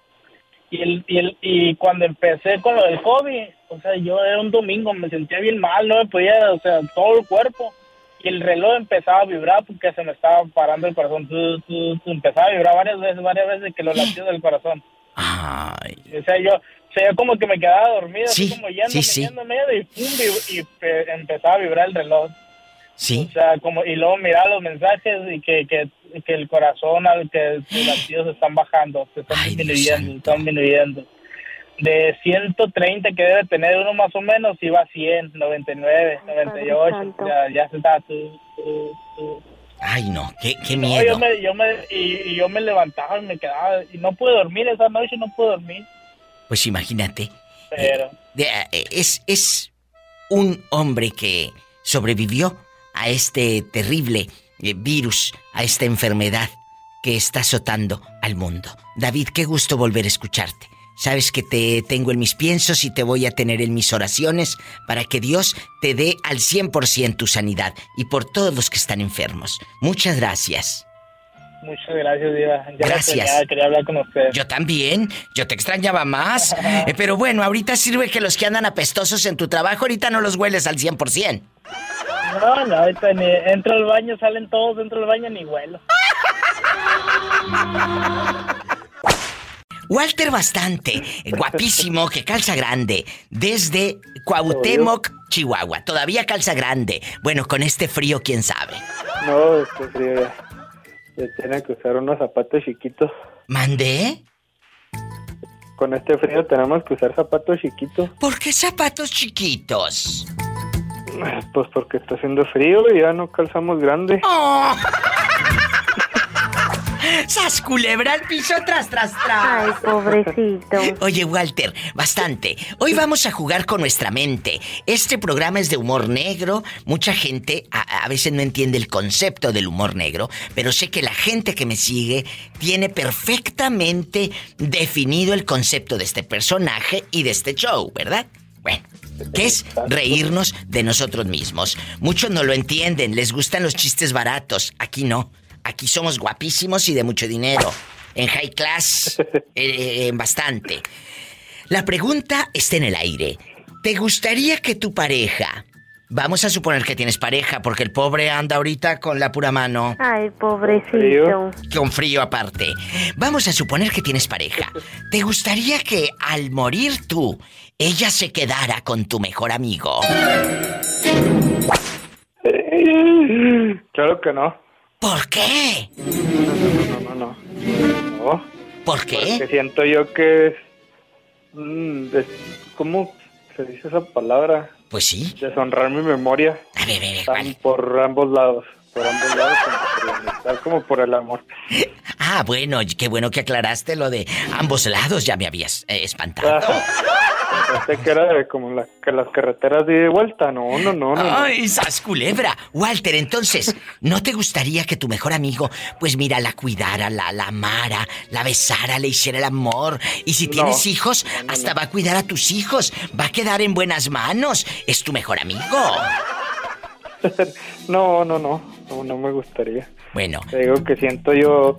Y, el, y, el, y cuando empecé con lo del COVID, o sea, yo era un domingo, me sentía bien mal, no me podía, o sea, todo el cuerpo. Y el reloj empezaba a vibrar porque se me estaba parando el corazón. Tu, tu, tu, empezaba a vibrar varias veces, varias veces que lo latidos del corazón. O sea, yo, o sea, yo como que me quedaba dormido, Sí, así como yéndome, sí, sí. yéndome, y pum, y, y pe- empezaba a vibrar el reloj. Sí. O sea, como, y luego miraba los mensajes y que, que, que el corazón, al que los latidos están bajando, se están disminuyendo, están disminuyendo. De 130 que debe tener uno más o menos, iba a 100, 99, 98, Santo. ya, ya se está... tu- tu- tu- Ay, no, qué, qué No, miedo. yo me, yo me, y, y yo me levantaba y me quedaba, y no pude dormir esa noche, no pude dormir, Pues imagínate. pero... de- eh, es, es un hombre que sobrevivió a este terrible eh, virus, a esta enfermedad que está azotando al mundo. David, qué gusto volver a escucharte. Sabes que te tengo en mis piensos y te voy a tener en mis oraciones para que Dios te dé al 100% tu sanidad y por todos los que están enfermos. Muchas gracias. Muchas gracias, Diva. Ya Gracias. extrañaba, quería hablar con usted. Yo también, yo te extrañaba más. Eh, pero bueno, ahorita sirve que los que andan apestosos en tu trabajo, ahorita no los hueles al 100%. No, no, ahorita ni entro al baño, salen todos dentro del baño, ni vuelo. Walter Bastante, guapísimo, que calza grande, desde Cuauhtémoc, Chihuahua. Todavía calza grande. Bueno, con este frío, quién sabe. No, este frío ya. Ya tienen que usar unos zapatos chiquitos. ¿Mandé? Con este frío tenemos que usar zapatos chiquitos. ¿Por qué zapatos chiquitos? Pues porque está haciendo frío y ya no calzamos grande. Oh. ¡Sas culebra al piso tras, tras, tras! Ay, pobrecito. Oye, Walter, bastante. Hoy vamos a jugar con nuestra mente. Este programa es de humor negro. Mucha gente a, a veces no entiende el concepto del humor negro, pero sé que la gente que me sigue tiene perfectamente definido el concepto de este personaje y de este show, ¿verdad? Bueno. Que es reírnos de nosotros mismos. Muchos no lo entienden, les gustan los chistes baratos. Aquí no. Aquí somos guapísimos y de mucho dinero. En high class, eh, en bastante. La pregunta está en el aire. ¿Te gustaría que tu pareja... Vamos a suponer que tienes pareja, porque el pobre anda ahorita con la pura mano. Ay, pobrecito. Con frío aparte. Vamos a suponer que tienes pareja. ¿Te gustaría que al morir tú, ella se quedara con tu mejor amigo? Claro que no. ¿Por qué? No, no, no, no. No. ¿Por qué? Porque siento yo que es... mm, ¿Cómo se dice esa palabra? Pues sí. Deshonrar mi memoria. A ver, a ver, por ambos lados. Por ambos lados, tanto por como por el amor. Ah, bueno, qué bueno que aclaraste lo de ambos lados, ya me habías eh, espantado. Pensé que era de como la- que las carreteras de vuelta. No, no, no, no. Ay, sas culebra. Walter, entonces, ¿no te gustaría que tu mejor amigo, pues mira, la cuidara, la, la amara, la besara, le hiciera el amor? Y si tienes hijos, hasta va a cuidar a tus hijos. Va a quedar en buenas manos. Es tu mejor amigo. No, no, no, no, no me gustaría. Bueno. Te digo que siento yo,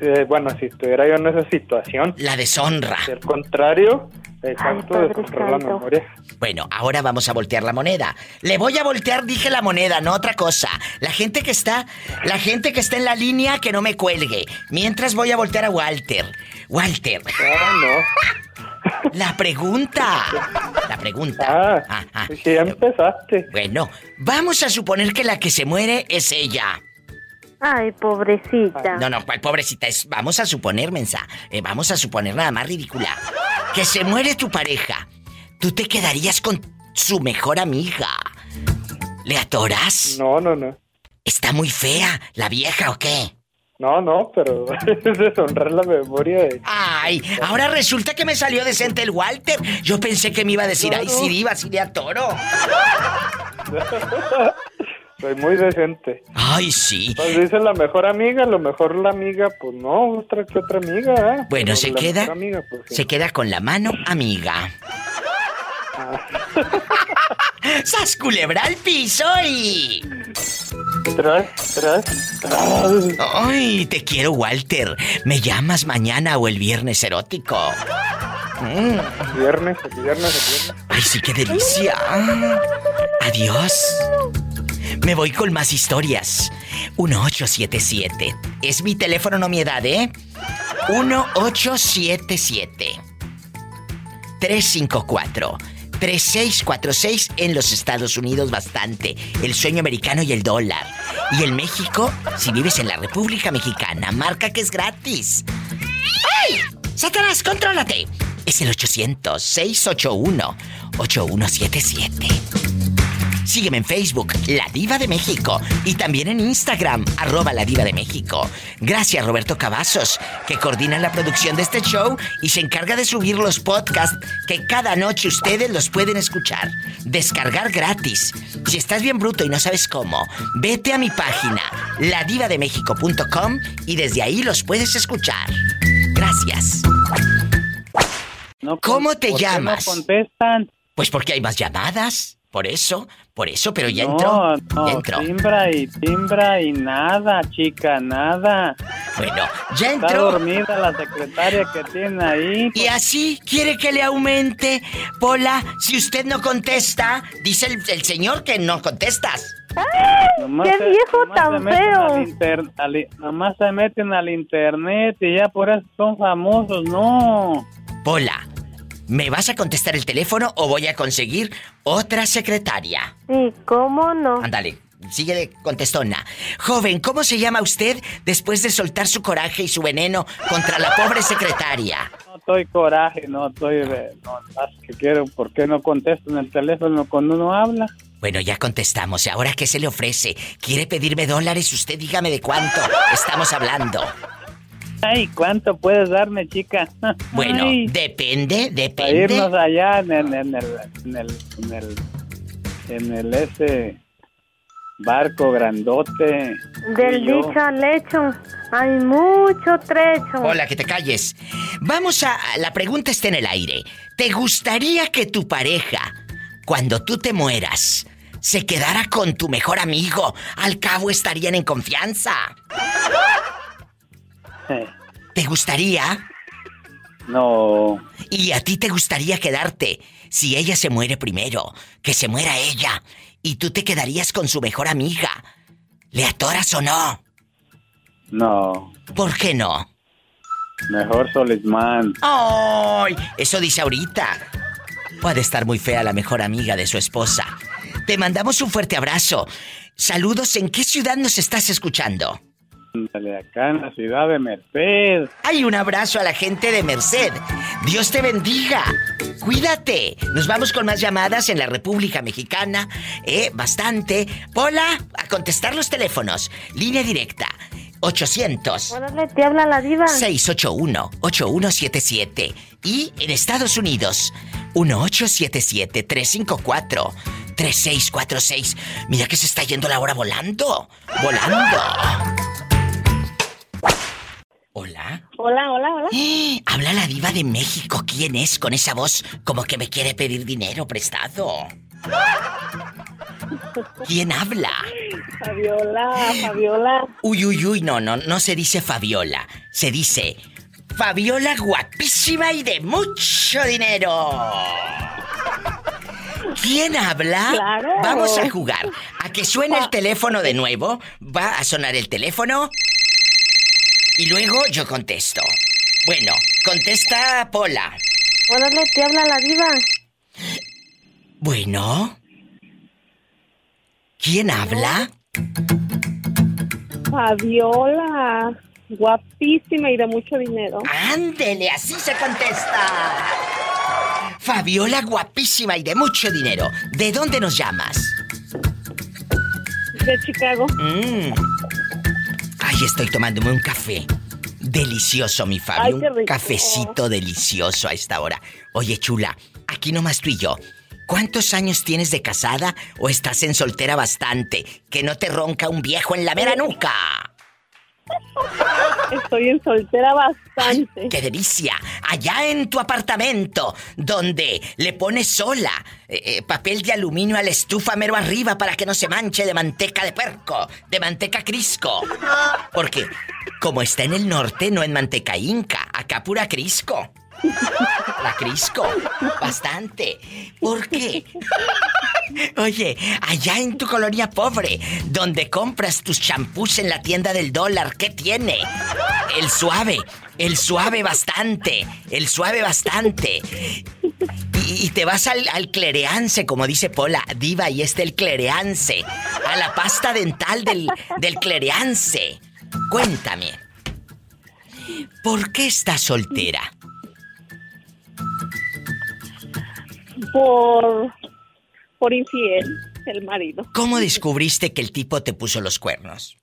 eh, bueno, si estuviera yo en esa situación. La deshonra. Al contrario, exacto, deshonrar la memoria. Bueno, ahora vamos a voltear la moneda. Le voy a voltear, dije la moneda, no otra cosa. La gente que está, la gente que está en la línea, que no me cuelgue. Mientras voy a voltear a Walter. Walter. La pregunta. La pregunta. Ah, Sí, ya empezaste. Bueno, vamos a suponer que la que se muere es ella. Ay, pobrecita. No, no, cuál pobrecita es. Vamos a suponer, mensa. eh, vamos a suponer nada más ridícula. Que se muere tu pareja. Tú te quedarías con su mejor amiga. ¿Le atoras? No, no, no. ¿Está muy fea la vieja o qué? No, no, pero es deshonrar la memoria de... Ay, ahora resulta que me salió decente el Walter. Yo pensé que me iba a decir, ay, sí, diva, sí le atoro. Soy muy decente. Ay, sí. Pues dice la mejor amiga, a lo mejor la amiga, pues no, otra que otra amiga, ¿eh? Bueno, Pero se queda, amiga, pues, sí. se queda con la mano amiga. ¡Sas culebra al piso y... Tras, tras, tras. Ay, te quiero, Walter. ¿Me llamas mañana o el viernes erótico? Mm. Viernes, viernes, el viernes. Ay, sí, qué delicia. Adiós. Me voy con más historias. 1877. Es mi teléfono, no mi edad, ¿eh? 1877. 354. 3646 en los Estados Unidos bastante. El sueño americano y el dólar. Y en México, si vives en la República Mexicana, marca que es gratis. ¡Ay! ¡Satanás, contrólate! Es el 800-681-8177. Sígueme en Facebook, La Diva de México, y también en Instagram, arroba La Diva de México. Gracias, Roberto Cavazos, que coordina la producción de este show y se encarga de subir los podcasts que cada noche ustedes los pueden escuchar. Descargar gratis. Si estás bien bruto y no sabes cómo, vete a mi página, ladivademexico.com, y desde ahí los puedes escuchar. Gracias. ¿Cómo te ¿por qué no llamas? contestan? Pues porque hay más llamadas. Por eso, por eso, pero ya no, entró. No, ya entró. timbra y timbra y nada, chica, nada. Bueno, ya Está entró. dormida la secretaria que tiene ahí. Y así quiere que le aumente. Pola, si usted no contesta, dice el, el señor que no contestas. Nomás ¡Qué se- viejo tan feo! nomás se meten al internet y ya por eso son famosos, no. Pola, ¿me vas a contestar el teléfono o voy a conseguir otra secretaria? Sí, ¿cómo no? Ándale, sigue de contestona. Joven, ¿cómo se llama usted después de soltar su coraje y su veneno contra la pobre secretaria? No estoy coraje, no estoy de... No, más que quiero, ¿por qué no contestan el teléfono cuando uno habla? Bueno, ya contestamos. ¿Y ahora qué se le ofrece? ¿Quiere pedirme dólares? Usted dígame de cuánto estamos hablando. Ay, ¿cuánto puedes darme, chica? Bueno, Ay, depende, para irnos depende. allá en, el- en el, en el, en el, en el ese barco grandote. Del dicho al hecho hay mucho trecho. Hola, que te calles. Vamos a... La pregunta está en el aire. ¿Te gustaría que tu pareja, cuando tú te mueras, se quedara con tu mejor amigo? Al cabo estarían en confianza. ¿Te gustaría? No. ¿Y a ti te gustaría quedarte si ella se muere primero? Que se muera ella. Y tú te quedarías con su mejor amiga. ¿Le atoras o no? No. ¿Por qué no? Mejor Solismán. ¡Ay! Eso dice ahorita. Puede estar muy fea la mejor amiga de su esposa. Te mandamos un fuerte abrazo. Saludos, ¿en qué ciudad nos estás escuchando? Acá en la ciudad de Merced. Hay un abrazo a la gente de Merced. Dios te bendiga. Cuídate. Nos vamos con más llamadas en la República Mexicana. Eh, bastante. Pola, a contestar los teléfonos. Línea directa. 800 Órale, te habla la diva. 681-8177. Y en Estados Unidos, 1877-354-3646. Mira que se está yendo la hora volando. Volando. Hola. Hola, hola, hola. Habla la diva de México. ¿Quién es con esa voz como que me quiere pedir dinero prestado? ¿Quién habla? Fabiola, Fabiola. Uy, uy, uy, no, no, no se dice Fabiola. Se dice Fabiola guapísima y de mucho dinero. ¿Quién habla? Claro. Vamos a jugar. A que suene el teléfono de nuevo. Va a sonar el teléfono. Y luego yo contesto. Bueno, contesta Pola. Órale, te habla la diva. Bueno. ¿Quién habla? Fabiola. Guapísima y de mucho dinero. Ándele, así se contesta. Fabiola guapísima y de mucho dinero. ¿De dónde nos llamas? De Chicago. Mm. Ay, estoy tomándome un café. Delicioso, mi Fabi. Ay, un cafecito delicioso a esta hora. Oye, chula, aquí nomás tú y yo. ¿Cuántos años tienes de casada o estás en soltera bastante? Que no te ronca un viejo en la mera nuca. Estoy en soltera bastante. ¡Qué delicia! Allá en tu apartamento, donde le pones sola eh, eh, papel de aluminio a la estufa mero arriba para que no se manche de manteca de puerco, de manteca crisco. Porque, como está en el norte, no en manteca inca, acá pura crisco. La crisco, bastante. ¿Por qué? Oye, allá en tu colonia pobre, donde compras tus champús en la tienda del dólar, ¿qué tiene? El suave, el suave bastante, el suave bastante. Y, te vas al, al clereance, como dice Pola, diva, y este el clereance. A la pasta dental del, del clereance. Cuéntame, ¿por qué estás soltera? Por. Por infiel, el marido. ¿Cómo descubriste que el tipo te puso los cuernos?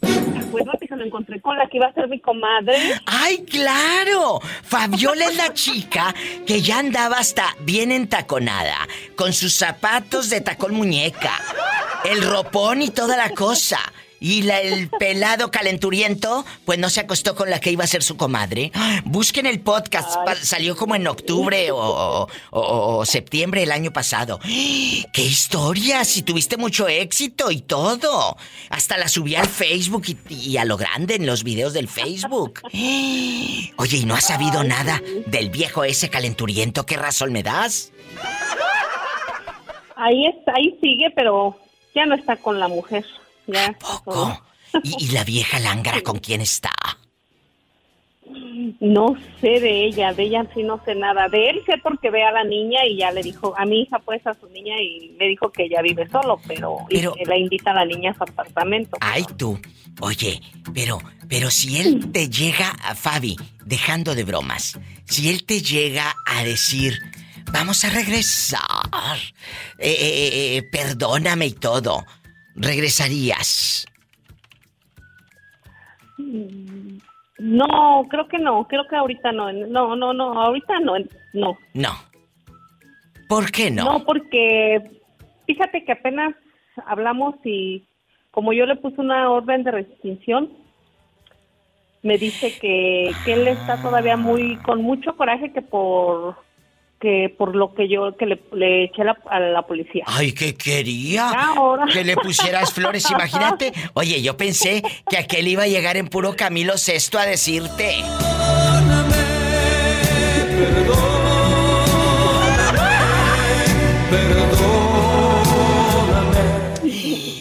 Acuérdate que se lo encontré con la que iba a ser mi comadre. ¡Ay, claro! Fabiola es la chica que ya andaba hasta bien entaconada, con sus zapatos de tacón muñeca, el ropón y toda la cosa. Y la- el pelado calenturiento, pues no se acostó con la que iba a ser su comadre. Busquen el podcast, pa- salió como en octubre o, o- o- o septiembre del año pasado. ¡Qué historia! Si tuviste mucho éxito y todo. Hasta la subí al Facebook y, y a lo grande en los videos del Facebook. Oye, ¿y no has sabido nada del viejo ese calenturiento? ¿Qué razón me das? Ahí está, ahí sigue, pero ya no está con la mujer. Ya. ¿Poco? ¿Y, y la vieja lángara con quién está? No sé de ella, de ella sí no sé nada. De él sé porque ve a la niña y ya le dijo, a mi hija pues a su niña y le dijo que ella vive solo, pero, Pero- la invita a la niña a su apartamento. Ay, tú. Oye, pero, pero si él te llega a Fabi, dejando de bromas, si él te llega a decir, vamos a regresar, eh, eh, eh, perdóname y todo, ¿regresarías? No, creo que no, creo que ahorita no, no, no, no, ahorita no, no. No. ¿Por qué no? No, porque fíjate que apenas hablamos y como yo le puse una orden de restricción, me dice que, que él está todavía muy con mucho coraje que por que por lo que yo que le, le eché la- a la policía. Ay, ¿qué quería? Ahora. Que le pusieras flores, imagínate. Oye, yo pensé que aquel iba a llegar en puro Camilo Sexto a decirte.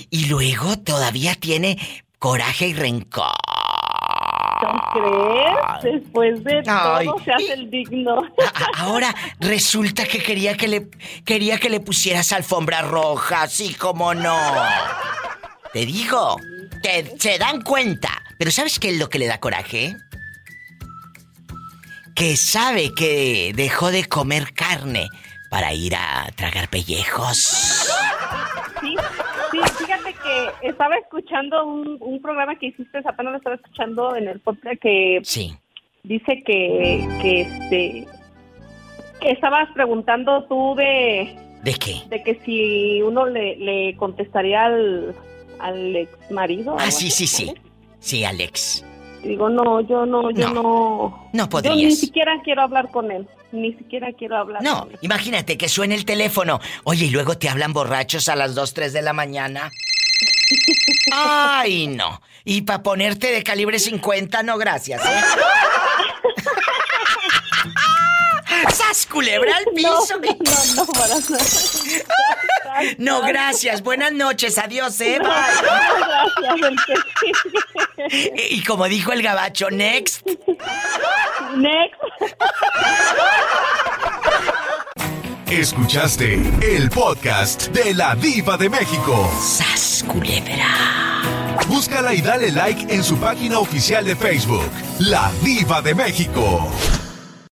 Y luego todavía tiene coraje y rencor. ¿Crees? Después de Ay. todo se hace el digno. Ahora resulta que quería que le quería que le pusieras alfombra roja, así como no. Te digo, que se dan cuenta. Pero ¿sabes qué es lo que le da coraje? Que sabe que dejó de comer carne para ir a tragar pellejos. Sí, sí, fíjate que estaba escuchando un, un programa que hiciste, apenas lo estaba escuchando en el podcast que Sí. dice que, que este que estabas preguntando tú de, ¿De qué? de que si uno le, le contestaría al, al ex marido. Ah, sí, sí, sí. Sí, Alex. Digo, no, yo no, yo No. no. No Yo ni podrías. siquiera quiero hablar con él. Ni siquiera quiero hablar. No, imagínate que suene el teléfono. Oye, y luego te hablan borrachos a las 2, 3 de la mañana. Ay, no. Y para ponerte de calibre 50, no, gracias, ¿eh? ¡Sas, culebra al piso! No, no, para nada. No, gracias. Buenas noches. Adiós, ¿eh? No, gracias, Y como dijo el gabacho, next. Next. Escuchaste el podcast de la Diva de México. ¡Sas, culebra! Búscala y dale like en su página oficial de Facebook, La Diva de México.